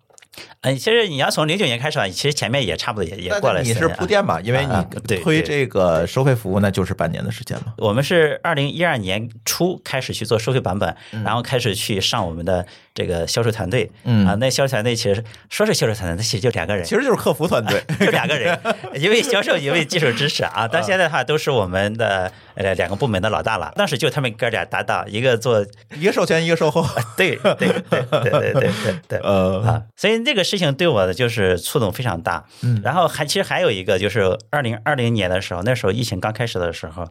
Speaker 2: 嗯，其实你要从零九年开始啊，其实前面也差不多也也过了。
Speaker 1: 你是铺垫嘛？因为你推这个收费服务，那就是半年的时间嘛。
Speaker 2: 我们是二零一二年初开始去做收费版本，然后开始去上我们的这个销售团队。嗯啊，那销售团队其实说是销售团队，那其实就两个人，
Speaker 1: 其实就是客服团队，
Speaker 2: 就两个人，一位销售，一位技术支持啊。到现在的话，都是我们的呃两个部门的老大了。当时就他们哥俩搭档一个做
Speaker 1: 一个授权一个售后。
Speaker 2: 对对对对对对对 对。呃。所以那个事情对我的就是触动非常大然后还其实还有一个就是二零二零年的时候那时候疫情刚开始的时候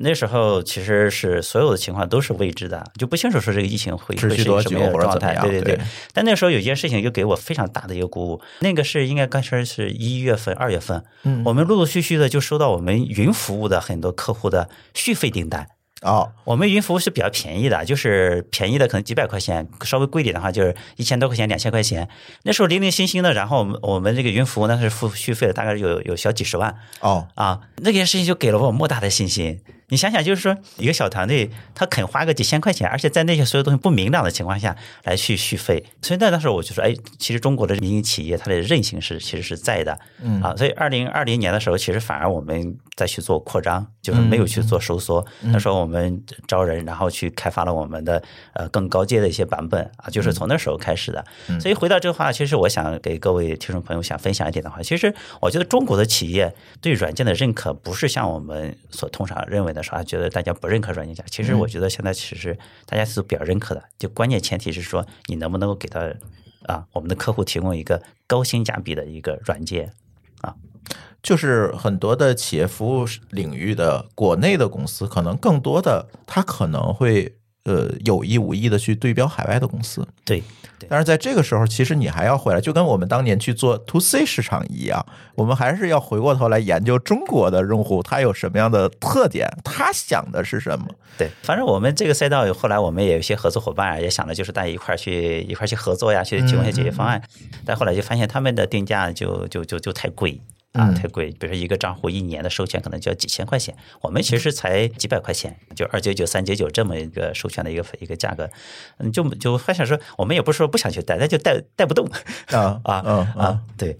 Speaker 2: 那时候其实是所有的情况都是未知的，就不清楚说这个疫情会会是什么样的状态。对对对。但那时候有件事情就给我非常大的一个鼓舞。那个是应该刚才是一月份、二月份，嗯，我们陆陆续续的就收到我们云服务的很多客户的续费订单。
Speaker 1: 哦，
Speaker 2: 我们云服务是比较便宜的，就是便宜的可能几百块钱，稍微贵点的话就是一千多块钱、两千块钱。那时候零零星星的，然后我们我们这个云服务那是付续费的，大概有有小几十万。
Speaker 1: 哦
Speaker 2: 啊，那件事情就给了我莫大的信心。你想想，就是说一个小团队，他肯花个几千块钱，而且在那些所有东西不明朗的情况下来去续费，所以那当时我就说，哎，其实中国的民营企业它的韧性是其实是在的，嗯啊，所以二零二零年的时候，其实反而我们再去做扩张，就是没有去做收缩。那时候我们招人，然后去开发了我们的呃更高阶的一些版本啊，就是从那时候开始的。所以回到这个话，其实我想给各位听众朋友想分享一点的话，其实我觉得中国的企业对软件的认可不是像我们所通常认为的。时候，觉得大家不认可软件价，其实我觉得现在其实大家是比较认可的。就关键前提是说，你能不能够给他啊，我们的客户提供一个高性价比的一个软件啊？
Speaker 1: 就是很多的企业服务领域的国内的公司，可能更多的他可能会呃有意无意的去对标海外的公司。
Speaker 2: 对。
Speaker 1: 但是在这个时候，其实你还要回来，就跟我们当年去做 to C 市场一样，我们还是要回过头来研究中国的用户他有什么样的特点，他想的是什么。
Speaker 2: 对，反正我们这个赛道后来我们也有一些合作伙伴啊，也想的就是大家一块儿去一块儿去合作呀，去提供一些解决方案。但后来就发现他们的定价就就就就太贵。啊，太贵！比如说一个账户一年的授权可能就要几千块钱，我们其实才几百块钱，就二九九、三九九这么一个授权的一个一个价格，嗯，就就还想说，我们也不是说不想去带，那就带带不动啊啊啊！对，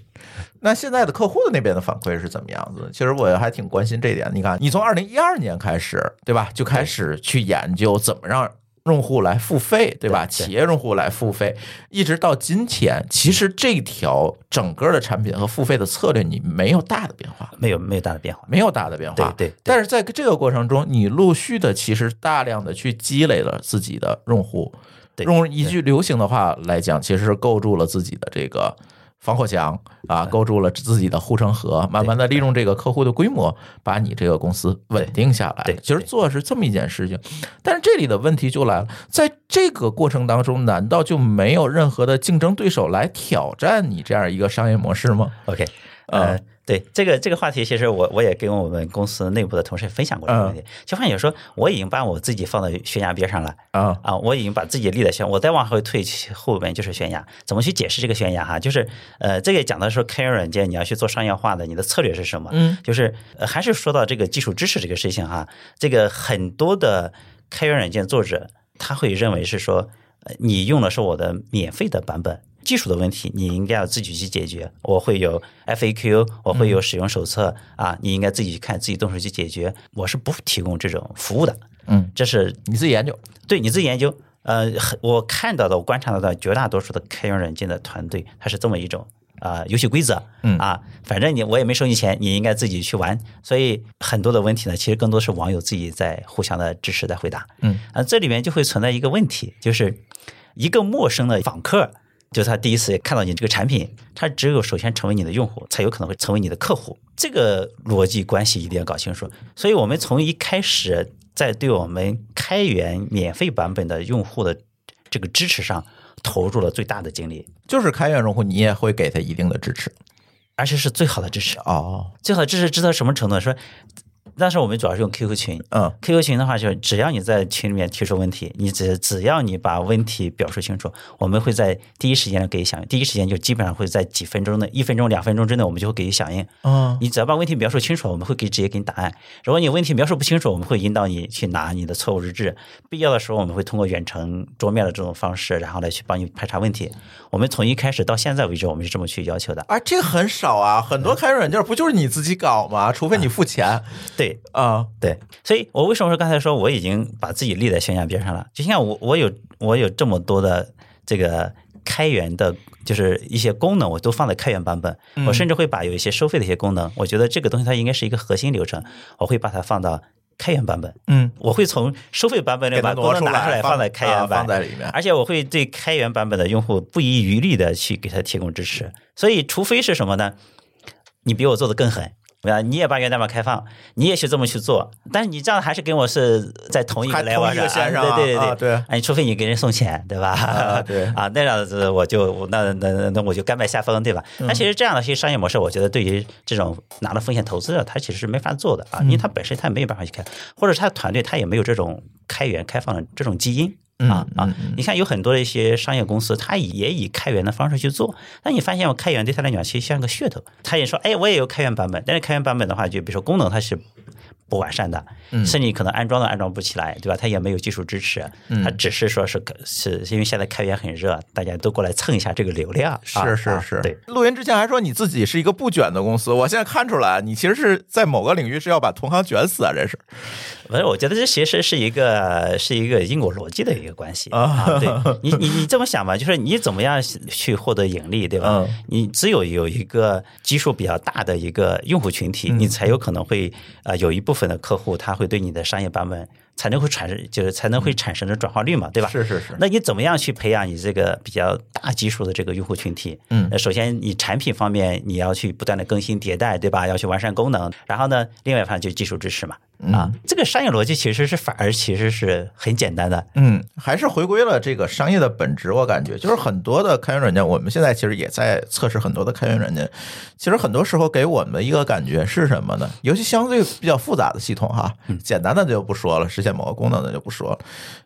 Speaker 1: 那现在的客户的那边的反馈是怎么样子？其实我还挺关心这点。你看，你从二零一二年开始，对吧？就开始去研究怎么让。用户来付费，对吧？企业用户来付费，一直到今天，其实这条整个的产品和付费的策略，你没有大的变化，
Speaker 2: 没有没有大的变化，
Speaker 1: 没有大的变化。
Speaker 2: 对，
Speaker 1: 但是在这个过程中，你陆续的其实大量的去积累了自己的用户，用一句流行的话来讲，其实是构筑了自己的这个防火墙啊，构筑了自己的护城河，慢慢的利用这个客户的规模，把你这个公司稳定下来。其实做的是这么一件事情。但是这里的问题就来了，在这个过程当中，难道就没有任何的竞争对手来挑战你这样一个商业模式吗
Speaker 2: ？OK，呃。对这个这个话题，其实我我也跟我们公司内部的同事分享过这个问题。就发现说，我已经把我自己放到悬崖边上了啊啊！我已经把自己立在悬，我再往后退后边就是悬崖。怎么去解释这个悬崖哈？就是呃，这个讲的说开源软件你要去做商业化的，你的策略是什么？嗯，就是还是说到这个技术支持这个事情哈。这个很多的开源软件作者他会认为是说，你用的是我的免费的版本。技术的问题，你应该要自己去解决。我会有 FAQ，我会有使用手册啊，你应该自己去看，自己动手去解决。我是不提供这种服务的。
Speaker 1: 嗯，
Speaker 2: 这是
Speaker 1: 你自己研究，
Speaker 2: 对你自己研究。呃，我看到的，我观察到的绝大多数的开源软件的团队，它是这么一种啊游戏规则。嗯啊，反正你我也没收你钱，你应该自己去玩。所以很多的问题呢，其实更多是网友自己在互相的支持在回答。
Speaker 1: 嗯
Speaker 2: 啊，这里面就会存在一个问题，就是一个陌生的访客。就是他第一次看到你这个产品，他只有首先成为你的用户，才有可能会成为你的客户。这个逻辑关系一定要搞清楚。所以我们从一开始在对我们开源免费版本的用户的这个支持上投入了最大的精力。
Speaker 1: 就是开源用户，你也会给他一定的支持，
Speaker 2: 而且是最好的支持
Speaker 1: 哦。
Speaker 2: 最好的支持支到什么程度？说。但是我们主要是用 QQ 群，嗯，QQ 群的话，就是只要你在群里面提出问题，你只只要你把问题表述清楚，我们会在第一时间给予响应。第一时间就基本上会在几分钟的一分钟、两分钟之内，我们就会给予响应。
Speaker 1: 嗯，
Speaker 2: 你只要把问题描述清楚，我们会给直接给你答案。如果你问题描述不清楚，我们会引导你去拿你的错误日志，必要的时候我们会通过远程桌面的这种方式，然后来去帮你排查问题。我们从一开始到现在为止，我们是这么去要求的。
Speaker 1: 啊，这个很少啊，很多开源软件不就是你自己搞吗？除非你付钱。
Speaker 2: 对
Speaker 1: 啊，
Speaker 2: 对。对，所以我为什么说刚才说我已经把自己立在悬崖边上了？就像我，我有我有这么多的这个开源的，就是一些功能，我都放在开源版本。我甚至会把有一些收费的一些功能，我觉得这个东西它应该是一个核心流程，我会把它放到开源版本。
Speaker 1: 嗯，
Speaker 2: 我会从收费版本里把功能拿出来放在开源版
Speaker 1: 放在里面，
Speaker 2: 而且我会对开源版本的用户不遗余力的去给他提供支持。所以，除非是什么呢？你比我做的更狠。对吧？你也把源代码开放，你也去这么去做，但是你这样还是跟我是在同一个来往
Speaker 1: 上，
Speaker 2: 对对对
Speaker 1: 对。
Speaker 2: 哎，除非你给人送钱，对吧？
Speaker 1: 对
Speaker 2: 啊，那样子我就那那那我就甘拜下风，对吧？那其实这样的一些商业模式，我觉得对于这种拿了风险投资的，他其实是没法做的啊，因为他本身他也没有办法去开，或者他的团队他也没有这种开源开放的这种基因。啊啊！你看，有很多的一些商业公司，它也以开源的方式去做。那你发现，我开源对他来讲，其实像个噱头。他也说，哎，我也有开源版本，但是开源版本的话，就比如说功能，它是。不完善的，甚至可能安装都安装不起来，对吧？它也没有技术支持，它只是说是是因为现在开源很热，大家都过来蹭一下这个流量。
Speaker 1: 是是是，
Speaker 2: 对。
Speaker 1: 录音之前还说你自己是一个不卷的公司，我现在看出来，你其实是在某个领域是要把同行卷死啊！这是，
Speaker 2: 不是？我觉得这其实是一个是一个因果逻辑的一个关系啊。对 你你你这么想吧，就是你怎么样去获得盈利，对吧？你只有有一个基数比较大的一个用户群体，你才有可能会啊有一部分。分的客户他会对你的商业版本才能会产生，就是才能会产生的转化率嘛，对吧？
Speaker 1: 是是是。
Speaker 2: 那你怎么样去培养你这个比较大基数的这个用户群体？
Speaker 1: 嗯，
Speaker 2: 首先你产品方面你要去不断的更新迭代，对吧？要去完善功能。然后呢，另外一方面就是技术支持嘛。啊，这个商业逻辑其实是反而其实是很简单的。
Speaker 1: 嗯，还是回归了这个商业的本质。我感觉就是很多的开源软件，我们现在其实也在测试很多的开源软件。其实很多时候给我们的一个感觉是什么呢？尤其相对比较复杂的系统哈，简单的就不说了，实现某个功能的就不说了。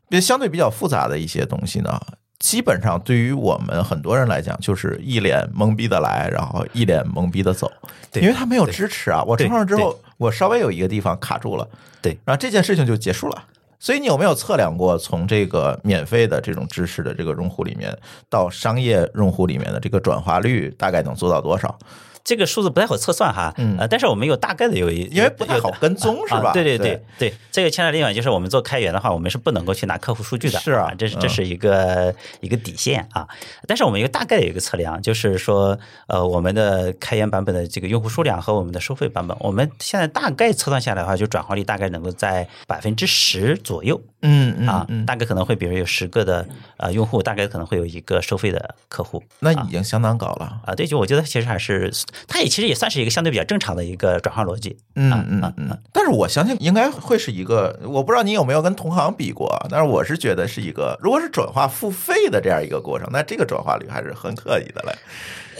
Speaker 1: 别相对比较复杂的一些东西呢，基本上对于我们很多人来讲，就是一脸懵逼的来，然后一脸懵逼的走，因为它没有支持啊。我装上之后。我稍微有一个地方卡住了，
Speaker 2: 对，
Speaker 1: 然后这件事情就结束了。所以你有没有测量过，从这个免费的这种知识的这个用户里面，到商业用户里面的这个转化率大概能做到多少？
Speaker 2: 这个数字不太好测算哈，呃，但是我们有大概的有一，
Speaker 1: 因为不太好跟踪是吧？
Speaker 2: 对对对对，这个牵扯另外就是我们做开源的话，我们是不能够去拿客户数据的，
Speaker 1: 是啊，
Speaker 2: 这是这是一个一个底线啊。但是我们一个大概的一个测量，就是说，呃，我们的开源版本的这个用户数量和我们的收费版本，我们现在大概测算下来的话，就转化率大概能够在百分之十左右。
Speaker 1: 嗯嗯
Speaker 2: 啊，大概可能会，比如有十个的呃用户，大概可能会有一个收费的客户，
Speaker 1: 那已经相当高了
Speaker 2: 啊。对，就我觉得其实还是，它也其实也算是一个相对比较正常的一个转化逻辑。
Speaker 1: 嗯嗯嗯。但是我相信应该会是一个，我不知道你有没有跟同行比过，但是我是觉得是一个，如果是转化付费的这样一个过程，那这个转化率还是很可以的嘞。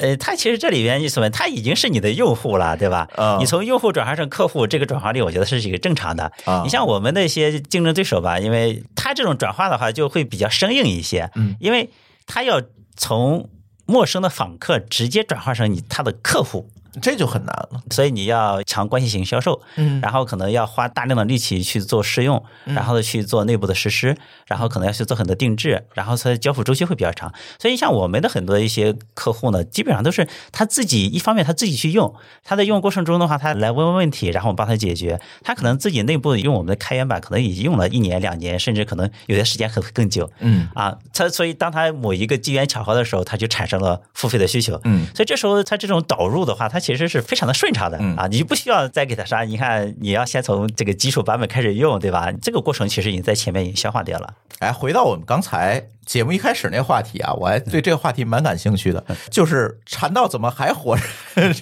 Speaker 2: 呃，它其实这里边什么？它已经是你的用户了，对吧？你从用户转化成客户，这个转化率我觉得是一个正常的。你像我们那些竞争对手吧，因为他这种转化的话就会比较生硬一些，嗯，因为他要从陌生的访客直接转化成你他的客户。
Speaker 1: 这就很难了，
Speaker 2: 所以你要强关系型销售，嗯，然后可能要花大量的力气去做试用，然后去做内部的实施，然后可能要去做很多定制，然后它交付周期会比较长。所以像我们的很多一些客户呢，基本上都是他自己一方面他自己去用，他在用过程中的话，他来问问问题，然后我们帮他解决。他可能自己内部用我们的开源版，可能已经用了一年两年，甚至可能有些时间会更久，
Speaker 1: 嗯。
Speaker 2: 啊，他所以当他某一个机缘巧合的时候，他就产生了付费的需求，
Speaker 1: 嗯，
Speaker 2: 所以这时候他这种导入的话，他其实是非常的顺畅的啊，你就不需要再给他啥。你看，你要先从这个基础版本开始用，对吧？这个过程其实已经在前面已经消化掉了。
Speaker 1: 哎，回到我们刚才节目一开始那话题啊，我还对这个话题蛮感兴趣的，就是禅道怎么还活着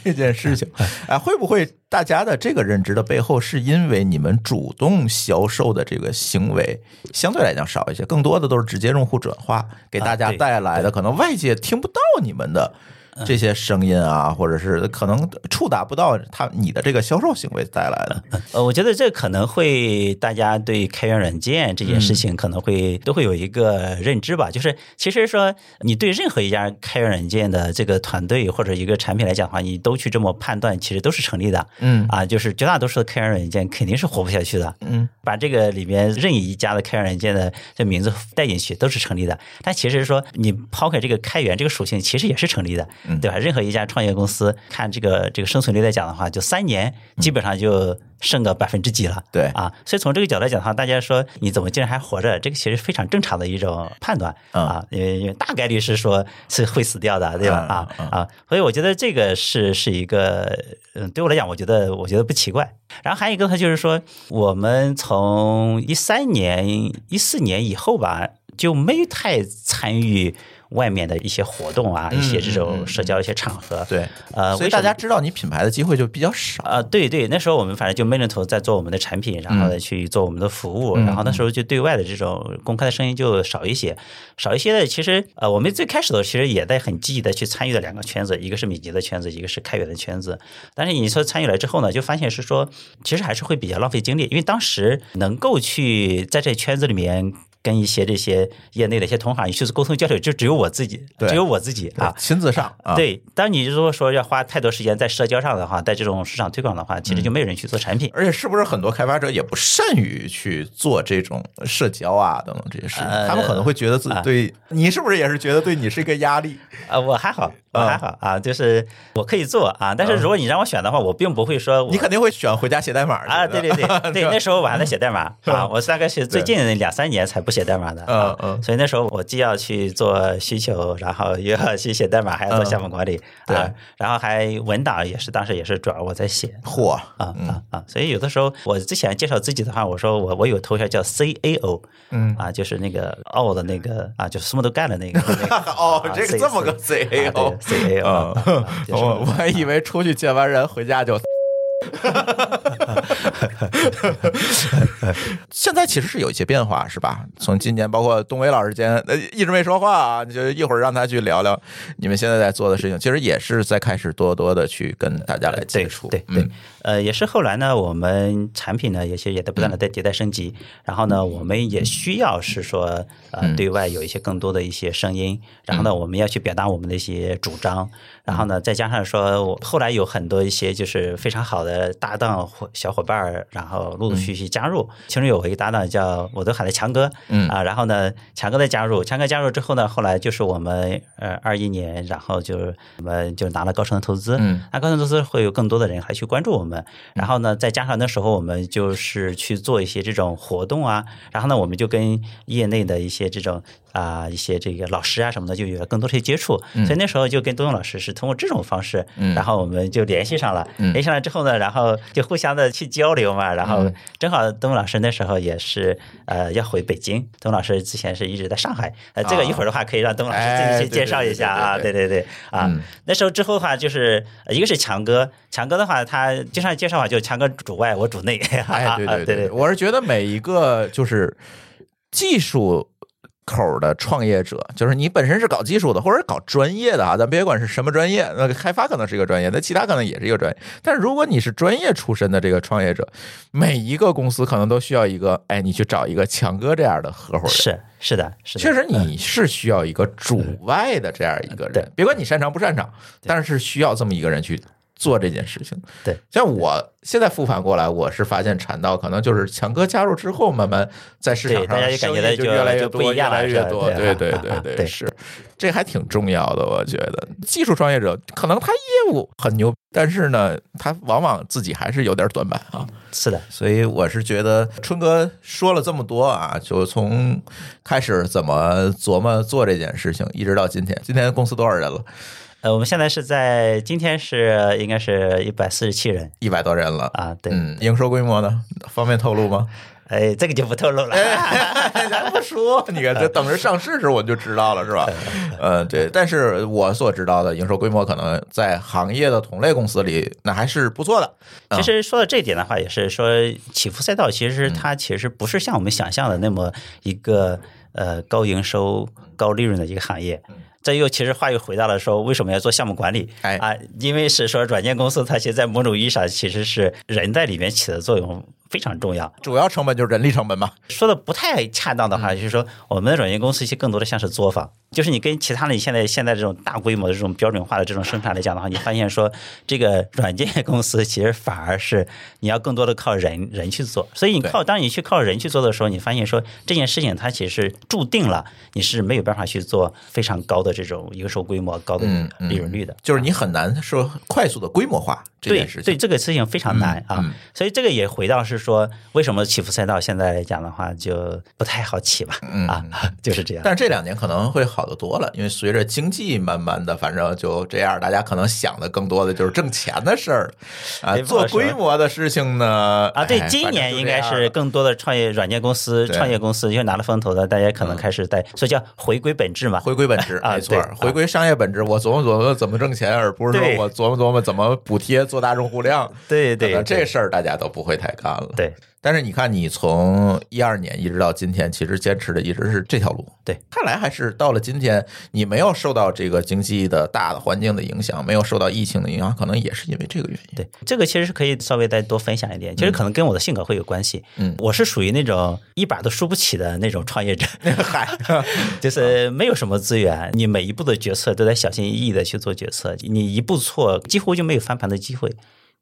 Speaker 1: 这件事情。哎，会不会大家的这个认知的背后，是因为你们主动销售的这个行为相对来讲少一些，更多的都是直接用户转化给大家带来的，可能外界听不到你们的。这些声音啊，或者是可能触达不到他你的这个销售行为带来的，
Speaker 2: 呃，我觉得这可能会大家对开源软件这件事情可能会都会有一个认知吧。就是其实说你对任何一家开源软件的这个团队或者一个产品来讲的话，你都去这么判断，其实都是成立的。
Speaker 1: 嗯
Speaker 2: 啊，就是绝大多数的开源软件肯定是活不下去的。
Speaker 1: 嗯，
Speaker 2: 把这个里面任意一家的开源软件的这名字带进去都是成立的。但其实说你抛开这个开源这个属性，其实也是成立的。对吧？任何一家创业公司，看这个这个生存率来讲的话，就三年基本上就剩个百分之几了。
Speaker 1: 对
Speaker 2: 啊，所以从这个角度来讲的话，大家说你怎么竟然还活着？这个其实非常正常的一种判断啊，因为大概率是说是会死掉的，对吧？啊啊，所以我觉得这个是是一个，嗯，对我来讲，我觉得我觉得不奇怪。然后还有一个，它就是说，我们从一三年、一四年以后吧，就没太参与。外面的一些活动啊，一些这种社交一些场合，
Speaker 1: 对，
Speaker 2: 呃，
Speaker 1: 所以大家知道你品牌的机会就比较少
Speaker 2: 啊。对对，那时候我们反正就闷着头在做我们的产品，然后呢去做我们的服务，然后那时候就对外的这种公开的声音就少一些，少一些的。其实呃，我们最开始的其实也在很积极的去参与的两个圈子，一个是敏捷的圈子，一个是开源的圈子。但是你说参与了之后呢，就发现是说，其实还是会比较浪费精力，因为当时能够去在这圈子里面。跟一些这些业内的一些同行你去沟通交流，就只有我自己，只有我自己啊，
Speaker 1: 亲自上。
Speaker 2: 对，当你如果说要花太多时间在社交上的话，在这种市场推广的话，其实就没有人去做产品。
Speaker 1: 而且，是不是很多开发者也不善于去做这种社交啊等等这些事情？他们可能会觉得自己对你是不是也是觉得对你是一个压力
Speaker 2: 啊？我还好，我还好啊，就是我可以做啊。但是如果你让我选的话，我并不会说，
Speaker 1: 你肯定会选回家写代码
Speaker 2: 啊。对对对对，那时候我还在写代码啊，我大概是最近两三年才不。写代码的，
Speaker 1: 嗯嗯，
Speaker 2: 所以那时候我既要去做需求，然后又要去写代码，还要做项目管理，
Speaker 1: 对，
Speaker 2: 然后还文档也是当时也是主要我在写，
Speaker 1: 嚯
Speaker 2: 啊啊啊！所以有的时候我之前介绍自己的话，我说我我有头衔叫 CAO，
Speaker 1: 嗯
Speaker 2: 啊，就是那个奥的那个啊，就什么都干的那个。
Speaker 1: 哦，这个这么个
Speaker 2: CAO，CAO，
Speaker 1: 我我还以为出去见完人回家就。哈哈哈哈哈！现在其实是有一些变化，是吧？从今年，包括东伟老师间，呃，一直没说话啊，就一会儿让他去聊聊你们现在在做的事情。其实也是在开始多多的去跟大家来接触，
Speaker 2: 对对。呃，也是后来呢，我们产品呢，也些也在不断的在迭代升级。然后呢，我们也需要是说，呃，对外有一些更多的一些声音。然后呢，我们要去表达我们的一些主张。然后呢，再加上说，我后来有很多一些就是非常好的。搭档或小伙伴然后陆陆续续加入，其中有一个搭档叫我都喊他强哥，
Speaker 1: 嗯。
Speaker 2: 啊，然后呢，强哥的加入，强哥加入之后呢，后来就是我们呃二一年，然后就我们就拿了高盛的投资，
Speaker 1: 嗯，
Speaker 2: 那高盛投资会有更多的人还去关注我们，然后呢，再加上那时候我们就是去做一些这种活动啊，然后呢，我们就跟业内的一些这种啊一些这个老师啊什么的就有了更多的接触，所以那时候就跟东东老师是通过这种方式，然后我们就联系上了，联系上了之后呢，然后就互相的去交流嘛，然后正好东东老师那时候也是呃要回北京，东老师之前是一直在上海，呃，这个一会儿的话可以让东老师自己去介绍一下啊，对对对啊，那时候之后的话就是一个是强哥，强哥的话他经常介绍嘛就强哥主外我主内，
Speaker 1: 哎对
Speaker 2: 对
Speaker 1: 对，我是觉得每一个就是技术。口的创业者，就是你本身是搞技术的，或者搞专业的啊，咱别管是什么专业，那开发可能是一个专业，那其他可能也是一个专业。但如果你是专业出身的这个创业者，每一个公司可能都需要一个，哎，你去找一个强哥这样的合伙人。
Speaker 2: 是是的，是的，
Speaker 1: 确实你是需要一个主外的这样一个人，别管你擅长不擅长，但是需要这么一个人去。做这件事情，
Speaker 2: 对，
Speaker 1: 像我现在复盘过来，我是发现产道可能就是强哥加入之后，慢慢在市场上
Speaker 2: 生意
Speaker 1: 就越来越多，越来越多，对。对
Speaker 2: 对
Speaker 1: 对，是，这还挺重要的，我觉得。技术创业者可能他业务很牛，但是呢，他往往自己还是有点短板啊。
Speaker 2: 是的，
Speaker 1: 所以我是觉得春哥说了这么多啊，就从开始怎么琢磨做这件事情，一直到今天，今天公司多少人了？
Speaker 2: 呃，我们现在是在今天是应该是一百四十七人，
Speaker 1: 一百多人了
Speaker 2: 啊。对，
Speaker 1: 嗯，营收规模呢？方便透露吗？
Speaker 2: 哎，这个就不透露了，
Speaker 1: 咱不说。你看，这等着上市时候我们就知道了，是吧？呃，对。但是我所知道的营收规模，可能在行业的同类公司里，那还是不错的。
Speaker 2: 其实说到这一点的话，也是说起伏赛道，其实它其实不是像我们想象的那么一个呃高营收、高利润的一个行业。这又其实话又回到了说，为什么要做项目管理？
Speaker 1: 哎
Speaker 2: 啊，因为是说软件公司它其实，在某种意义上其实是人在里面起的作用非常重要。
Speaker 1: 主要成本就是人力成本嘛。
Speaker 2: 说的不太恰当的话，就是说我们的软件公司其实更多的像是作坊，就是你跟其他的现在现在这种大规模的这种标准化的这种生产来讲的话，你发现说这个软件公司其实反而是你要更多的靠人人去做。所以你靠当你去靠人去做的时候，你发现说这件事情它其实注定了你是没有办法去做非常高的。这种营收规模高的利润率的，
Speaker 1: 就是你很难说快速的规模化这件事情，
Speaker 2: 对这个事情非常难啊。所以这个也回到是说，为什么起伏赛道现在来讲的话就不太好起吧？啊，就是这样。
Speaker 1: 但是这两年可能会好得多了，因为随着经济慢慢的，反正就这样，大家可能想的更多的就是挣钱的事儿啊。做规模的事情呢？
Speaker 2: 啊，对，今年应该是更多的创业软件公司、创业公司因为拿了风投的，大家可能开始在，所以叫回归本质嘛，
Speaker 1: 回归本质 啊。没错，回归商业本质，我琢磨琢磨怎么挣钱，而不是说我琢磨琢磨怎么补贴做大用户量。
Speaker 2: 对对，
Speaker 1: 这事儿大家都不会太干了。
Speaker 2: 对。
Speaker 1: 但是你看，你从一二年一直到今天，其实坚持的一直是这条路。
Speaker 2: 对，
Speaker 1: 看来还是到了今天，你没有受到这个经济的大的环境的影响，没有受到疫情的影响，可能也是因为这个原因。
Speaker 2: 对，这个其实是可以稍微再多分享一点，其实可能跟我的性格会有关系。
Speaker 1: 嗯，
Speaker 2: 我是属于那种一把都输不起的那种创业者。
Speaker 1: 嗨，
Speaker 2: 就是没有什么资源，你每一步的决策都在小心翼翼的去做决策，你一步错，几乎就没有翻盘的机会。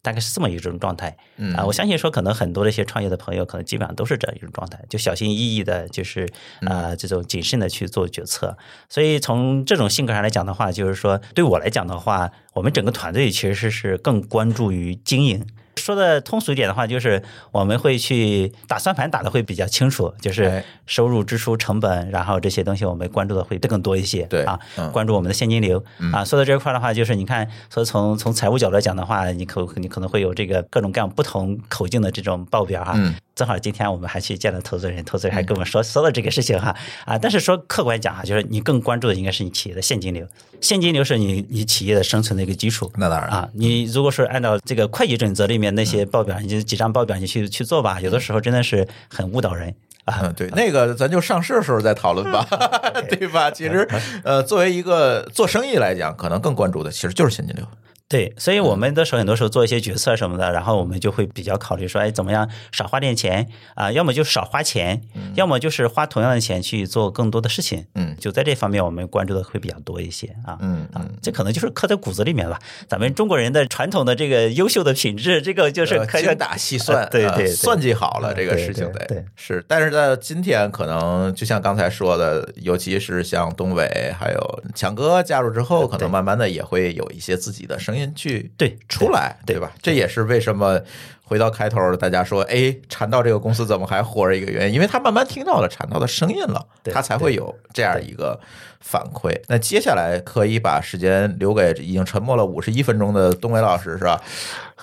Speaker 2: 大概是这么一种状态啊，我相信说可能很多的一些创业的朋友，可能基本上都是这样一种状态，就小心翼翼的，就是啊这种谨慎的去做决策。所以从这种性格上来讲的话，就是说对我来讲的话，我们整个团队其实是更关注于经营。说的通俗一点的话，就是我们会去打算盘，打的会比较清楚，就是收入、支出、成本，然后这些东西我们关注的会更多一些。
Speaker 1: 对
Speaker 2: 啊，关注我们的现金流啊。说到这一块的话，就是你看，说从从财务角度来讲的话，你可你可能会有这个各种各样不同口径的这种报表哈。正好今天我们还去见了投资人，投资人还跟我们说说了这个事情哈啊。但是说客观讲哈，就是你更关注的应该是你企业的现金流，现金流是你你企业的生存的一个基础。
Speaker 1: 那当然
Speaker 2: 啊，你如果说按照这个会计准则里面那些报表，你就几张报表你去去做吧，有的时候真的是很误导人啊。
Speaker 1: 嗯，对，那个咱就上市的时候再讨论吧，对吧？其实呃，作为一个做生意来讲，可能更关注的其实就是现金流。
Speaker 2: 对，所以我们的时候很多时候做一些决策什么的，然后我们就会比较考虑说，哎，怎么样少花点钱啊？要么就少花钱，要么就是花同样的钱去做更多的事情。
Speaker 1: 嗯，
Speaker 2: 就在这方面我们关注的会比较多一些啊。
Speaker 1: 嗯
Speaker 2: 啊，这可能就是刻在骨子里面吧。咱们中国人的传统的这个优秀的品质，这个就是
Speaker 1: 精打细算，
Speaker 2: 对对，
Speaker 1: 算计好了这个事情
Speaker 2: 对
Speaker 1: 是。但是在今天，可能就像刚才说的，尤其是像东伟还有强哥加入之后，可能慢慢的也会有一些自己的声音去
Speaker 2: 对
Speaker 1: 出来，对吧？这也是为什么回到开头大家说，哎，禅道这个公司怎么还活着一个原因，因为他慢慢听到了禅道的声音了，他才会有这样一个反馈。那接下来可以把时间留给已经沉默了五十一分钟的东伟老师，是吧？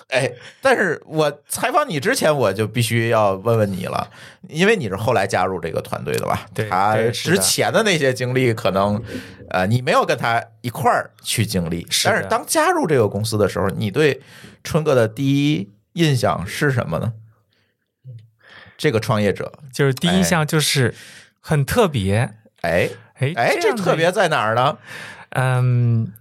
Speaker 1: 哎，但是我采访你之前，我就必须要问问你了，因为你是后来加入这个团队的吧？对他之前的那些经历，可能呃，你没有跟他一块儿去经历。但是当加入这个公司的时候，你对春哥的第一印象是什么呢？这个创业者
Speaker 3: 就是第一印象就是很特别。
Speaker 1: 哎
Speaker 3: 哎
Speaker 1: 哎，这特别在哪儿呢？
Speaker 3: 嗯。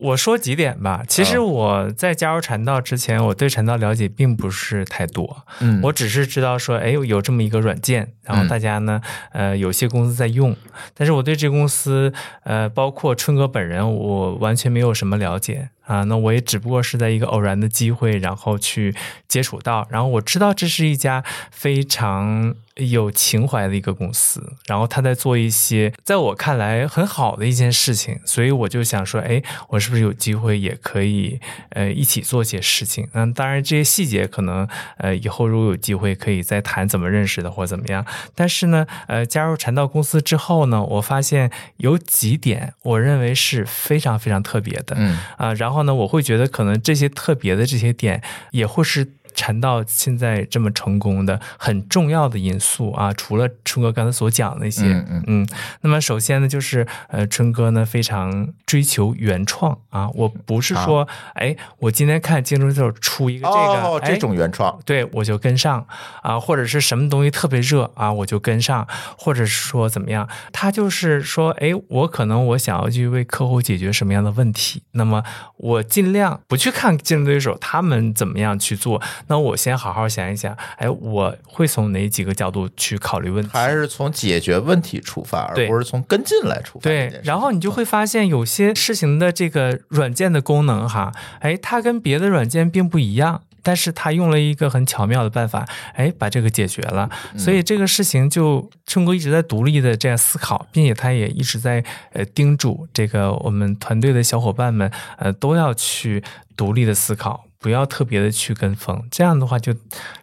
Speaker 3: 我说几点吧。其实我在加入禅道之前，我对禅道了解并不是太多。
Speaker 1: 嗯，
Speaker 3: 我只是知道说，哎，有这么一个软件，然后大家呢，呃，有些公司在用。但是我对这公司，呃，包括春哥本人，我完全没有什么了解啊。那我也只不过是在一个偶然的机会，然后去接触到，然后我知道这是一家非常。有情怀的一个公司，然后他在做一些在我看来很好的一件事情，所以我就想说，哎，我是不是有机会也可以呃一起做些事情？嗯，当然这些细节可能呃以后如果有机会可以再谈怎么认识的或怎么样。但是呢，呃，加入禅道公司之后呢，我发现有几点我认为是非常非常特别的，
Speaker 1: 嗯
Speaker 3: 啊，然后呢，我会觉得可能这些特别的这些点也会是。禅道现在这么成功的很重要的因素啊，除了春哥刚才所讲的那些，
Speaker 1: 嗯
Speaker 3: 嗯，那么首先呢，就是呃，春哥呢非常追求原创啊，我不是说，哎，我今天看竞争对手出一个这个，
Speaker 1: 这种原创，
Speaker 3: 对我就跟上啊，或者是什么东西特别热啊，我就跟上，或者是说怎么样，他就是说，哎，我可能我想要去为客户解决什么样的问题，那么我尽量不去看竞争对手他们怎么样去做。那我先好好想一想，哎，我会从哪几个角度去考虑问题？
Speaker 1: 还是从解决问题出发，而不是从跟进来出发？
Speaker 3: 对，然后你就会发现有些事情的这个软件的功能，哈，哎，它跟别的软件并不一样，但是它用了一个很巧妙的办法，哎，把这个解决了。所以这个事情就春哥一直在独立的这样思考，并且他也一直在呃叮嘱这个我们团队的小伙伴们，呃，都要去独立的思考。不要特别的去跟风，这样的话就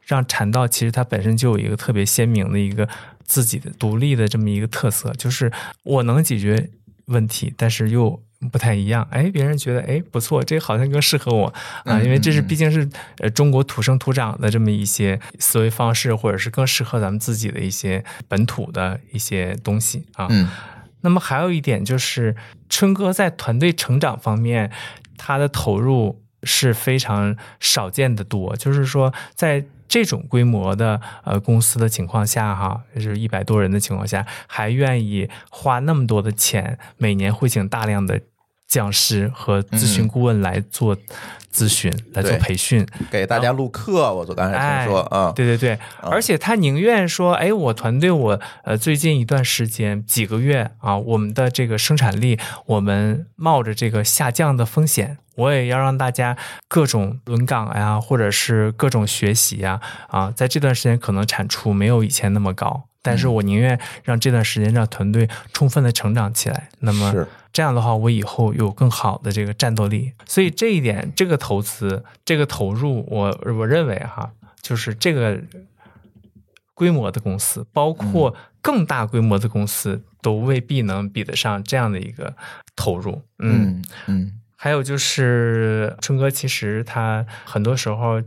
Speaker 3: 让禅道其实它本身就有一个特别鲜明的一个自己的独立的这么一个特色，就是我能解决问题，但是又不太一样。哎，别人觉得哎不错，这好像更适合我啊，因为这是毕竟是呃中国土生土长的这么一些思维方式，或者是更适合咱们自己的一些本土的一些东西啊。
Speaker 1: 嗯，
Speaker 3: 那么还有一点就是春哥在团队成长方面，他的投入。是非常少见的多，就是说，在这种规模的呃公司的情况下，哈，就是一百多人的情况下，还愿意花那么多的钱，每年会请大量的讲师和咨询顾问来做。咨询来做培训，
Speaker 1: 给大家录课。我昨刚才听说，啊，
Speaker 3: 对对对，而且他宁愿说，哎，我团队我呃最近一段时间几个月啊，我们的这个生产力，我们冒着这个下降的风险，我也要让大家各种轮岗呀，或者是各种学习呀，啊，在这段时间可能产出没有以前那么高，但是我宁愿让这段时间让团队充分的成长起来。那么。这样的话，我以后有更好的这个战斗力。所以这一点，这个投资，这个投入，我我认为哈，就是这个规模的公司，包括更大规模的公司，都未必能比得上这样的一个投入。
Speaker 1: 嗯嗯。
Speaker 3: 还有就是春哥，其实他很多时候。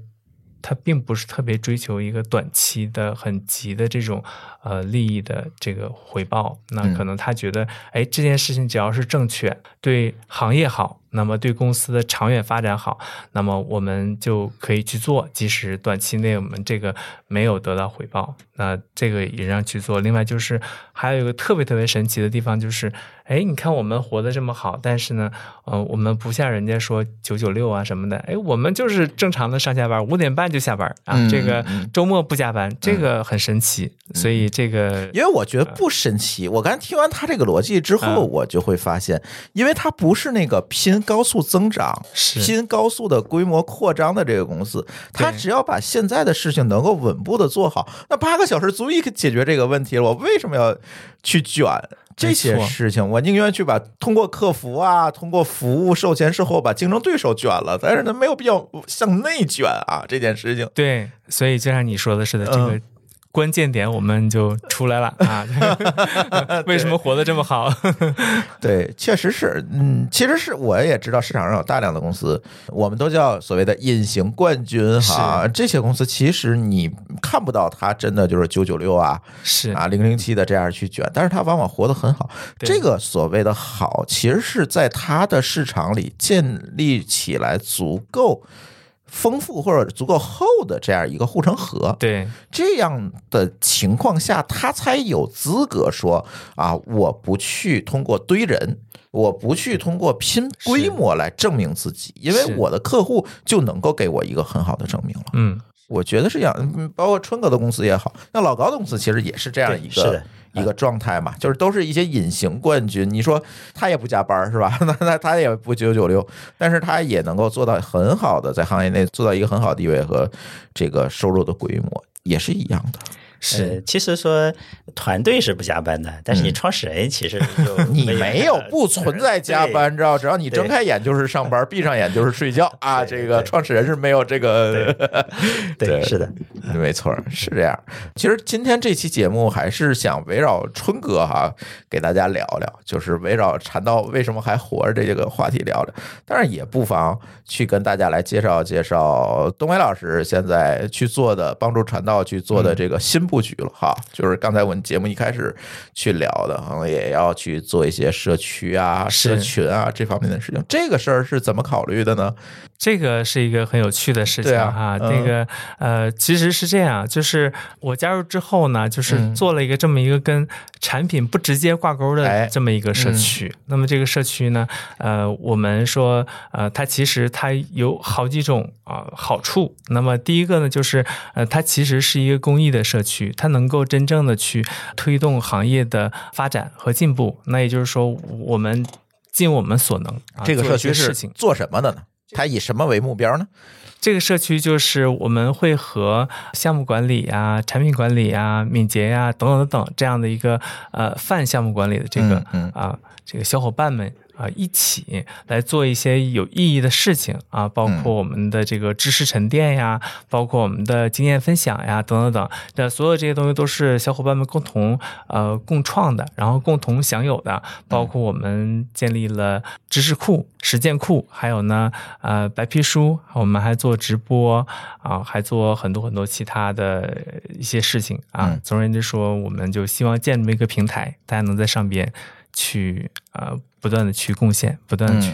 Speaker 3: 他并不是特别追求一个短期的、很急的这种呃利益的这个回报。那可能他觉得，哎，这件事情只要是正确，对行业好，那么对公司的长远发展好，那么我们就可以去做，即使短期内我们这个没有得到回报，那这个也让去做。另外就是还有一个特别特别神奇的地方，就是哎，你看我们活得这么好，但是呢，呃，我们不像人家说九九六啊什么的，哎，我们就是正常的上下班，五点半就下班啊，这个周末不加班，这个很神奇。所以这个，
Speaker 1: 因为我觉得不神奇。我刚才听完他这个逻辑之后，我就会发现，因为他不是那个拼。高速增长，拼高速的规模扩张的这个公司，它只要把现在的事情能够稳步的做好，那八个小时足以解决这个问题了。我为什么要去卷这些事情？我宁愿去把通过客服啊，通过服务售前售后把竞争对手卷了，但是呢，没有必要向内卷啊，这件事情。
Speaker 3: 对，所以就像你说的似的，这个。关键点我们就出来了啊！为什么活得这么好？
Speaker 1: 对，确实是，嗯，其实是我也知道市场上有大量的公司，我们都叫所谓的隐形冠军哈。这些公司其实你看不到它真的就是九九六啊，
Speaker 3: 是
Speaker 1: 啊零零七的这样去卷，但是它往往活得很好。这个所谓的好，其实是在它的市场里建立起来足够。丰富或者足够厚的这样一个护城河，
Speaker 3: 对
Speaker 1: 这样的情况下，他才有资格说啊，我不去通过堆人，我不去通过拼规模来证明自己，因为我的客户就能够给我一个很好的证明了。
Speaker 3: 嗯，
Speaker 1: 我觉得是这样，包括春哥的公司也好，那老高的公司其实也是这样一个。一个状态嘛，就是都是一些隐形冠军。你说他也不加班是吧？那那他也不九九六，但是他也能够做到很好的在行业内做到一个很好的地位和这个收入的规模，也是一样的。
Speaker 2: 是，其实说团队是不加班的，但是你创始人其实就
Speaker 1: 你没有不存在加班，知道？只要你睁开眼就是上班，闭上眼就是睡觉 啊。这个创始人是没有这个，
Speaker 2: 对，是的，
Speaker 1: 没错，是这样。其实今天这期节目还是想围绕春哥哈给大家聊聊，就是围绕禅道为什么还活着这个话题聊聊。但是也不妨去跟大家来介绍介绍东伟老师现在去做的帮助禅道去做的这个新。布局了哈，就是刚才我们节目一开始去聊的，可能也要去做一些社区啊、社群啊这方面的事情。这个事儿是怎么考虑的呢？
Speaker 3: 这个是一个很有趣的事情哈。那个呃，其实是这样，就是我加入之后呢，就是做了一个这么一个跟产品不直接挂钩的这么一个社区。那么这个社区呢，呃，我们说呃，它其实它有好几种啊好处。那么第一个呢，就是呃，它其实是一个公益的社区。它能够真正的去推动行业的发展和进步，那也就是说，我们尽我们所能。
Speaker 1: 这个社区是做什么的呢？它以什么为目标呢？
Speaker 3: 这个社区就是我们会和项目管理呀、产品管理呀、敏捷呀等等等等这样的一个呃泛项目管理的这个啊这个小伙伴们。啊，一起来做一些有意义的事情啊，包括我们的这个知识沉淀呀，包括我们的经验分享呀，等等等。那所有这些东西都是小伙伴们共同呃共创的，然后共同享有的。包括我们建立了知识库、实践库，还有呢呃白皮书，我们还做直播啊，还做很多很多其他的一些事情啊。总而言之说，我们就希望建这么一个平台，大家能在上边去呃。不断的去贡献，不断的去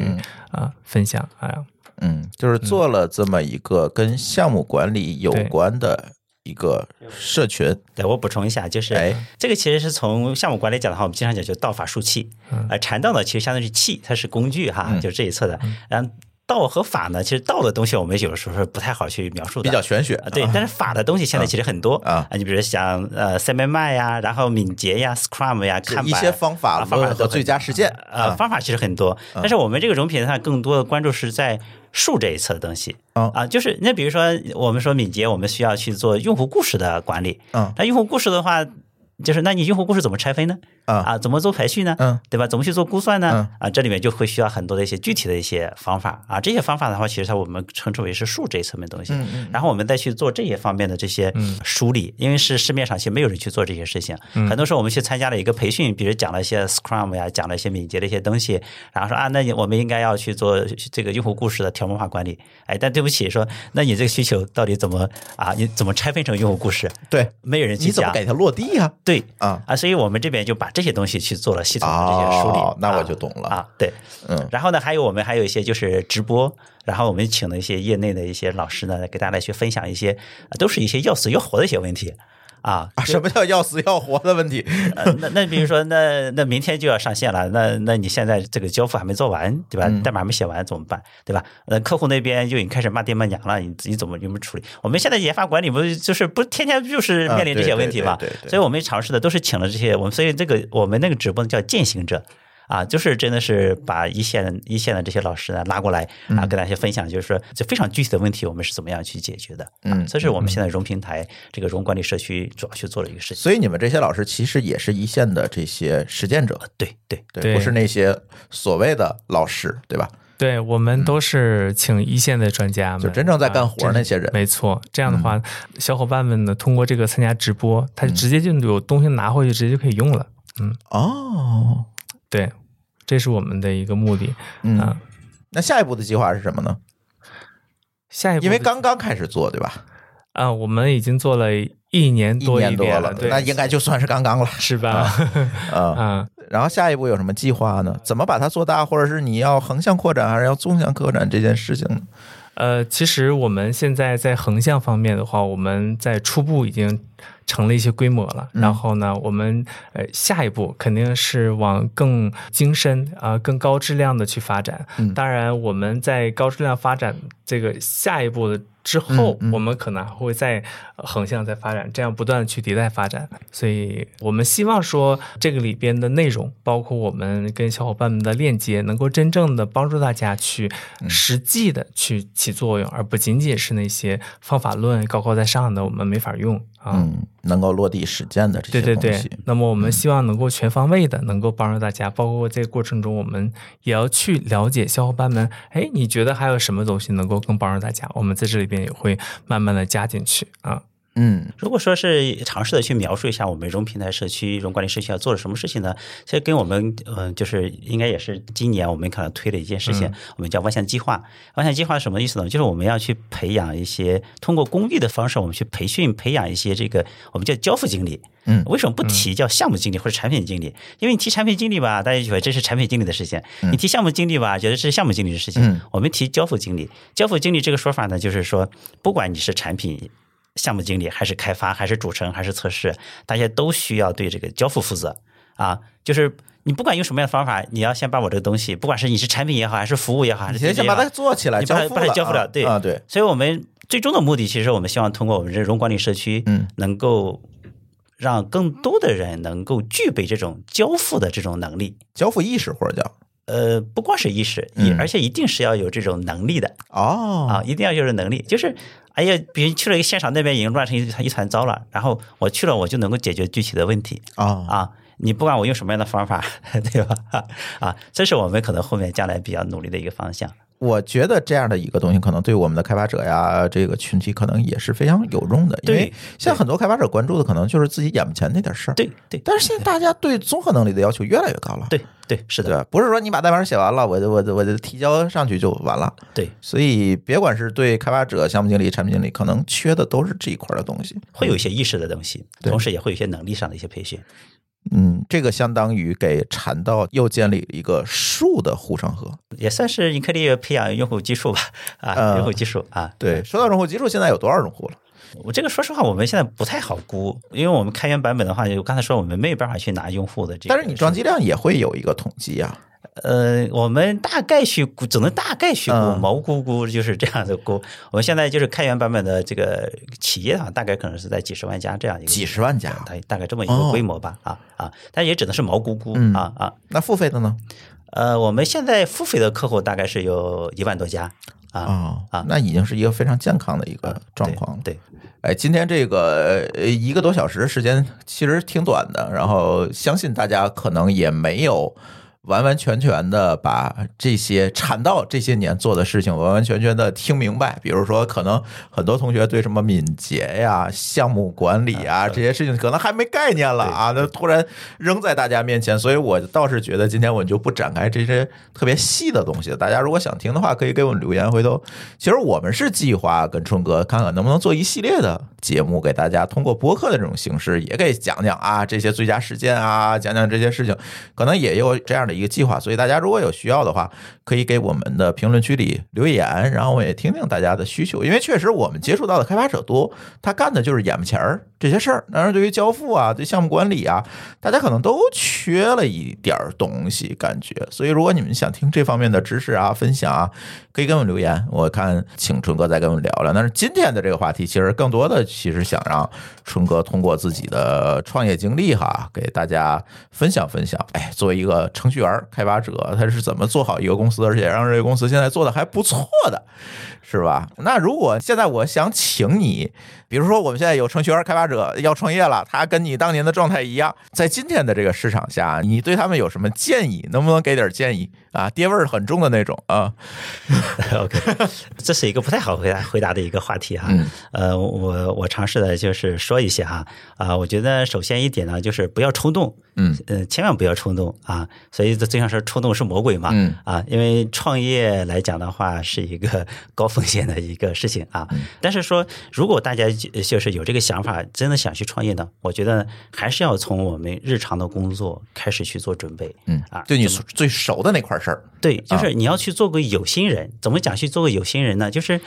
Speaker 3: 啊分享，啊，
Speaker 1: 嗯，就是做了这么一个跟项目管理有关的一个社群。
Speaker 2: 对我补充一下，就是这个其实是从项目管理讲的话，我们经常讲就道法术器，呃，禅道呢其实相当于器，它是工具哈，就这一侧的，然后。道和法呢？其实道的东西我们有的时候是不太好去描述
Speaker 1: 的，比较玄学。
Speaker 2: 对，但是法的东西现在其实很多啊。你比如像呃 c m m 呀，然后敏捷呀，Scrum 呀，看
Speaker 1: 一些方法
Speaker 2: 方法
Speaker 1: 和最佳实践
Speaker 2: 啊，方法其实很多。但是我们这个融品它更多的关注是在术这一侧的东西啊，就是那比如说我们说敏捷，我们需要去做用户故事的管理。嗯，那用户故事的话。就是那你用户故事怎么拆分呢？啊怎么做排序呢？嗯，对吧？怎么去做估算呢？啊，这里面就会需要很多的一些具体的一些方法啊。这些方法的话，其实它我们称之为是数这一层面东西。嗯嗯。然后我们再去做这些方面的这些梳理，因为是市面上其实没有人去做这些事情。很多时候我们去参加了一个培训，比如讲了一些 Scrum 呀，讲了一些敏捷的一些东西，然后说啊，那你我们应该要去做这个用户故事的条目化管理。哎，但对不起，说那你这个需求到底怎么啊？你怎么拆分成用户故事？
Speaker 1: 对，
Speaker 2: 没有人去
Speaker 1: 讲。你怎么给它落地呀？
Speaker 2: 对
Speaker 1: 啊
Speaker 2: 啊，所以我们这边就把这些东西去做了系统的这些梳理。
Speaker 1: 那我就懂了
Speaker 2: 啊，对，
Speaker 1: 嗯。
Speaker 2: 然后呢，还有我们还有一些就是直播，然后我们请了一些业内的一些老师呢，给大家去分享一些，都是一些要死要活的一些问题。啊，
Speaker 1: 什么叫要死要活的问题？
Speaker 2: 那那比如说，那那明天就要上线了，那那你现在这个交付还没做完，对吧？代码没写完怎么办？对吧？呃，客户那边就已经开始骂爹骂娘了，你你怎么怎么处理？我们现在研发管理不就是不天天就是面临这些问题嘛？所以我们尝试的都是请了这些我们，所以这个我们那个直播叫践行者。啊，就是真的是把一线一线的这些老师呢拉过来啊，跟大家分享，就是说这非常具体的问题，我们是怎么样去解决的？嗯，这是我们现在融平台这个融管理社区主要去做的一个事情。
Speaker 1: 所以你们这些老师其实也是一线的这些实践者，
Speaker 2: 对对
Speaker 1: 对，不是那些所谓的老师，对吧？
Speaker 3: 对，我们都是请一线的专家们，
Speaker 1: 就真正在干活那些人。
Speaker 3: 没错，这样的话，小伙伴们呢，通过这个参加直播，他直接就有东西拿回去，直接就可以用了。嗯，
Speaker 1: 哦，
Speaker 3: 对。这是我们的一个目的，
Speaker 1: 嗯，那下一步的计划是什么呢？
Speaker 3: 下一步，
Speaker 1: 因为刚刚开始做，对吧？
Speaker 3: 啊，我们已经做了一年多
Speaker 1: 一年多了，那应该就算是刚刚了，
Speaker 3: 是吧？
Speaker 1: 啊，然后下一步有什么计划呢？怎么把它做大，或者是你要横向扩展，还是要纵向扩展这件事情呢？
Speaker 3: 呃，其实我们现在在横向方面的话，我们在初步已经。成了一些规模了，然后呢，我们呃下一步肯定是往更精深啊、更高质量的去发展。当然，我们在高质量发展这个下一步的。之后，我们可能还会再横向再发展，这样不断的去迭代发展。所以我们希望说，这个里边的内容，包括我们跟小伙伴们的链接，能够真正的帮助大家去实际的去起作用，而不仅仅是那些方法论高高在上的，我们没法用啊。
Speaker 1: 嗯，能够落地实践的这
Speaker 3: 些东西。对对对。那么我们希望能够全方位的，能够帮助大家。包括这个过程中，我们也要去了解小伙伴们。哎，你觉得还有什么东西能够更帮助大家？我们在这里。边也会慢慢的加进去啊。
Speaker 1: 嗯，
Speaker 2: 如果说是尝试的去描述一下我们融平台社区、融管理社区要做的什么事情呢？其实跟我们嗯，就是应该也是今年我们可能推的一件事情，我们叫万象计划。万象计划是什么意思呢？就是我们要去培养一些通过公益的方式，我们去培训培养一些这个我们叫交付经理。
Speaker 1: 嗯，
Speaker 2: 为什么不提叫项目经理或者产品经理？因为你提产品经理吧，大家觉得这是产品经理的事情；你提项目经理吧，觉得是项目经理的事情。我们提交付经理，交付经理这个说法呢，就是说，不管你是产品。项目经理还是开发还是主程还是测试，大家都需要对这个交付负责啊！就是你不管用什么样的方法，你要先把我这个东西，不管是你是产品也好，还是服务也好，还是
Speaker 1: 先把它做起来，
Speaker 2: 你把它把它交付
Speaker 1: 了，
Speaker 2: 对
Speaker 1: 啊对。
Speaker 2: 所以我们最终的目的，其实我们希望通过我们这融管理社区，
Speaker 1: 嗯，
Speaker 2: 能够让更多的人能够具备这种交付的这种能力，
Speaker 1: 交付意识或者叫
Speaker 2: 呃，不光是意识，而且一定是要有这种能力的
Speaker 1: 哦
Speaker 2: 啊，一定要有这能力，就是。哎呀，比如去了一个现场，那边已经乱成一团一团糟了。然后我去了，我就能够解决具体的问题
Speaker 1: 啊
Speaker 2: 啊！你不管我用什么样的方法，对吧？啊，这是我们可能后面将来比较努力的一个方向。
Speaker 1: 我觉得这样的一个东西，可能对我们的开发者呀，这个群体可能也是非常有用的。因为现在很多开发者关注的，可能就是自己眼前那点事儿。
Speaker 2: 对对。
Speaker 1: 但是现在大家对综合能力的要求越来越高了。
Speaker 2: 对对，是的。
Speaker 1: 不是说你把代码写完了，我我我就提交上去就完了。
Speaker 2: 对。
Speaker 1: 所以别管是对开发者、项目经理、产品经理，可能缺的都是这一块的东西。
Speaker 2: 会有一些意识的东西，同时也会有一些能力上的一些培训。
Speaker 1: 嗯，这个相当于给禅道又建立一个树的护城河，
Speaker 2: 也算是你可以培养用户基数吧？啊，用户基数啊。
Speaker 1: 对，说到用户基数，现在有多少用户了？
Speaker 2: 我这个说实话，我们现在不太好估，因为我们开源版本的话，就刚才说我们没有办法去拿用户的这
Speaker 1: 个。但是你装机量也会有一个统计啊。
Speaker 2: 呃，我们大概去估，只能大概去估，毛估估就是这样的估。我们现在就是开源版本的这个企业啊，大概可能是在几十万家这样一个
Speaker 1: 几十万家，
Speaker 2: 大大概这么一个规模吧，啊啊，但也只能是毛估估啊啊。
Speaker 1: 那付费的呢？
Speaker 2: 呃，我们现在付费的客户大概是有一万多家啊啊，
Speaker 1: 那已经是一个非常健康的一个状况了。
Speaker 2: 对，
Speaker 1: 哎，今天这个一个多小时时间其实挺短的，然后相信大家可能也没有。完完全全的把这些产道这些年做的事情完完全全的听明白。比如说，可能很多同学对什么敏捷呀、项目管理啊这些事情可能还没概念了啊，那突然扔在大家面前，所以我倒是觉得今天我就不展开这些特别细的东西。大家如果想听的话，可以给我们留言。回头，其实我们是计划跟春哥看看能不能做一系列的节目，给大家通过播客的这种形式，也给讲讲啊这些最佳实践啊，讲讲这些事情，可能也有这样一个计划，所以大家如果有需要的话，可以给我们的评论区里留言，然后我也听听大家的需求。因为确实我们接触到的开发者多，他干的就是眼巴前儿这些事儿。当然，对于交付啊、对项目管理啊，大家可能都缺了一点儿东西，感觉。所以，如果你们想听这方面的知识啊、分享啊，可以给我们留言。我看请春哥再跟我们聊聊。但是今天的这个话题，其实更多的其实想让春哥通过自己的创业经历哈，给大家分享分享。哎，作为一个程序。员开发者他是怎么做好一个公司，而且让这个公司现在做的还不错的，是吧？那如果现在我想请你，比如说我们现在有程序员开发者要创业了，他跟你当年的状态一样，在今天的这个市场下，你对他们有什么建议？能不能给点建议啊？爹味儿很重的那种啊。
Speaker 2: OK，这是一个不太好回答回答的一个话题哈。呃，我我尝试的就是说一些哈啊，我觉得首先一点呢，就是不要冲动，嗯呃，千万不要冲动啊。所以这经常说冲动是魔鬼嘛，嗯啊，因为创业来讲的话是一个高风险的一个事情啊。但是说，如果大家就是有这个想法，真的想去创业呢，我觉得还是要从我们日常的工作开始去做准备，
Speaker 1: 嗯啊，就你最熟的那块事儿。
Speaker 2: 对，就是你要去做个有心人。怎么讲去做个有心人呢？就是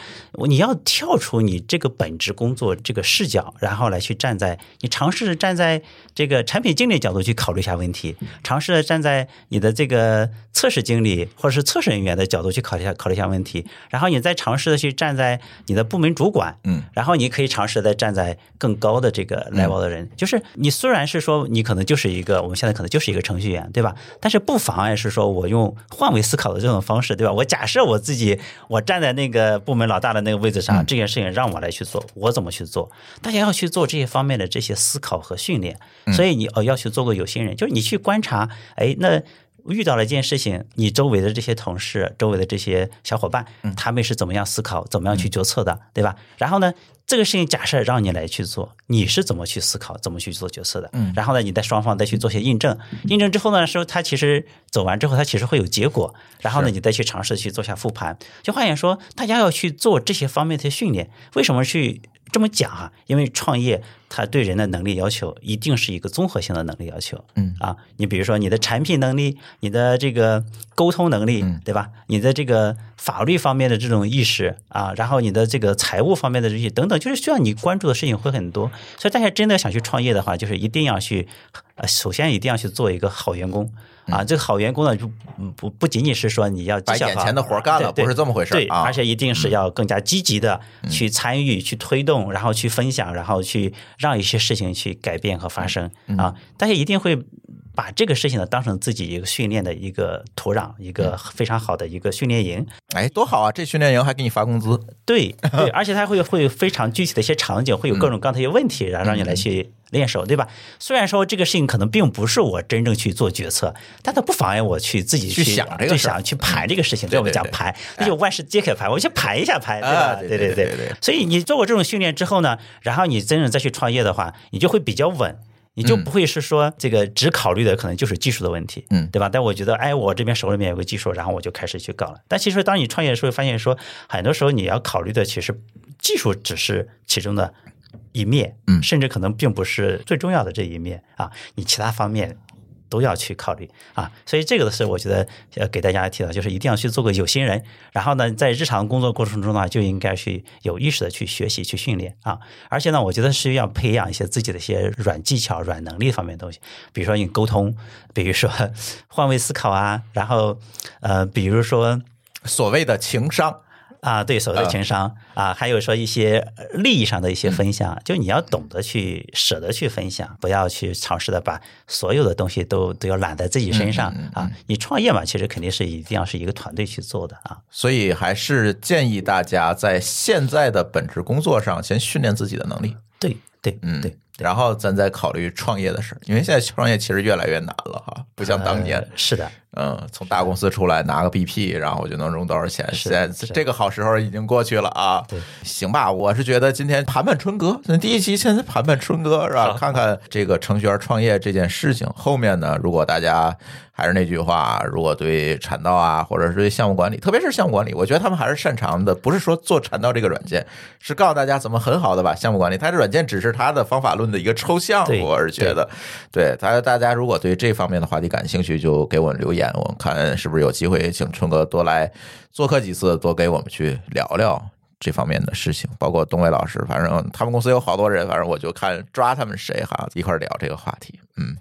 Speaker 2: 你要跳出你这个本职工作这个视角，然后来去站在你尝试站在这个产品经理角度去考虑一下问题，尝试站在你的这个测试经理或者是测试人员的角度去考虑一下考虑一下问题，然后你再尝试的去站在你的部门主管，嗯，然后你可以尝试在站在更高的这个 level 的人，就是你虽然是说你可能就是一个我们现在可能就是一个程序员，对吧？但是不妨碍是说我用换位。思考的这种方式，对吧？我假设我自己，我站在那个部门老大的那个位置上，这件事情让我来去做，我怎么去做？大家要去做这些方面的这些思考和训练。所以你哦要去做个有心人，就是你去观察，哎，那遇到了一件事情，你周围的这些同事、周围的这些小伙伴，他们是怎么样思考、怎么样去决策的，对吧？然后呢？这个事情假设让你来去做，你是怎么去思考、怎么去做决策的？嗯，然后呢，你在双方再去做些印证，印证之后呢，说他其实走完之后，他其实会有结果。然后呢，你再去尝试去做下复盘。就换言说，大家要去做这些方面的训练。为什么去？这么讲哈，因为创业它对人的能力要求一定是一个综合性的能力要求。嗯啊，你比如说你的产品能力、你的这个沟通能力，对吧？你的这个法律方面的这种意识啊，然后你的这个财务方面的这些等等，就是需要你关注的事情会很多。所以大家真的想去创业的话，就是一定要去，呃，首先一定要去做一个好员工。啊，这个好员工呢，就不不仅仅是说你要
Speaker 1: 把眼前的活干了，不是这么回事
Speaker 2: 对，而且一定是要更加积极的去参与、去推动，然后去分享，然后去让一些事情去改变和发生啊！大家一定会。把这个事情呢当成自己一个训练的一个土壤，一个非常好的一个训练营。
Speaker 1: 哎，多好啊！这训练营还给你发工资。
Speaker 2: 对对，而且它会会非常具体的一些场景，会有各种各样的一些问题，然后让你来去练手，对吧？虽然说这个事情可能并不是我真正去做决策，但它不妨碍我去自己
Speaker 1: 去想这个
Speaker 2: 想去盘这个事情。对我们讲盘，那就万事皆可盘，我先盘一下盘，对吧？对
Speaker 1: 对
Speaker 2: 对对。所以你做过这种训练之后呢，然后你真正再去创业的话，你就会比较稳。你就不会是说这个只考虑的可能就是技术的问题，嗯，对吧？但我觉得，哎，我这边手里面有个技术，然后我就开始去搞了。但其实当你创业的时候，发现说很多时候你要考虑的其实技术只是其中的一面，嗯，甚至可能并不是最重要的这一面啊，你其他方面。都要去考虑啊，所以这个的是我觉得要给大家提到，就是一定要去做个有心人。然后呢，在日常工作过程中呢，就应该去有意识的去学习、去训练啊。而且呢，我觉得是要培养一些自己的一些软技巧、软能力方面的东西，比如说你沟通，比如说换位思考啊，然后呃，比如说
Speaker 1: 所谓的情商。
Speaker 2: 啊，对，所谓的情商啊，还有说一些利益上的一些分享，就你要懂得去舍得去分享，不要去尝试的把所有的东西都都要揽在自己身上啊。你创业嘛，其实肯定是一定要是一个团队去做的啊。
Speaker 1: 所以还是建议大家在现在的本职工作上先训练自己的能力。
Speaker 2: 对对，嗯对。
Speaker 1: 然后咱再考虑创业的事因为现在创业其实越来越难了哈，不像当年。
Speaker 2: 是的，
Speaker 1: 嗯，从大公司出来拿个 BP，然后我就能融多少钱？现在这个好时候已经过去了啊。
Speaker 2: 对，
Speaker 1: 行吧，我是觉得今天盘盘春哥，那第一期先盘盘春哥是吧？看看这个程序员创业这件事情，后面呢，如果大家。还是那句话，如果对产道啊，或者是对项目管理，特别是项目管理，我觉得他们还是擅长的。不是说做产道这个软件，是告诉大家怎么很好的把项目管理。它这软件只是它的方法论的一个抽象。我是觉得，对大家大家如果对这方面的话题感兴趣，就给我们留言，我们看是不是有机会请春哥多来做客几次，多给我们去聊聊这方面的事情。包括东伟老师，反正他们公司有好多人，反正我就看抓他们谁哈一块聊这个话题。嗯。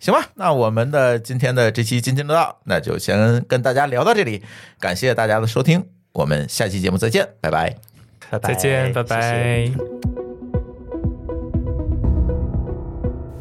Speaker 1: 行吧，那我们的今天的这期津津乐道，那就先跟大家聊到这里。感谢大家的收听，我们下期节目再见，拜拜，
Speaker 3: 再见，拜拜。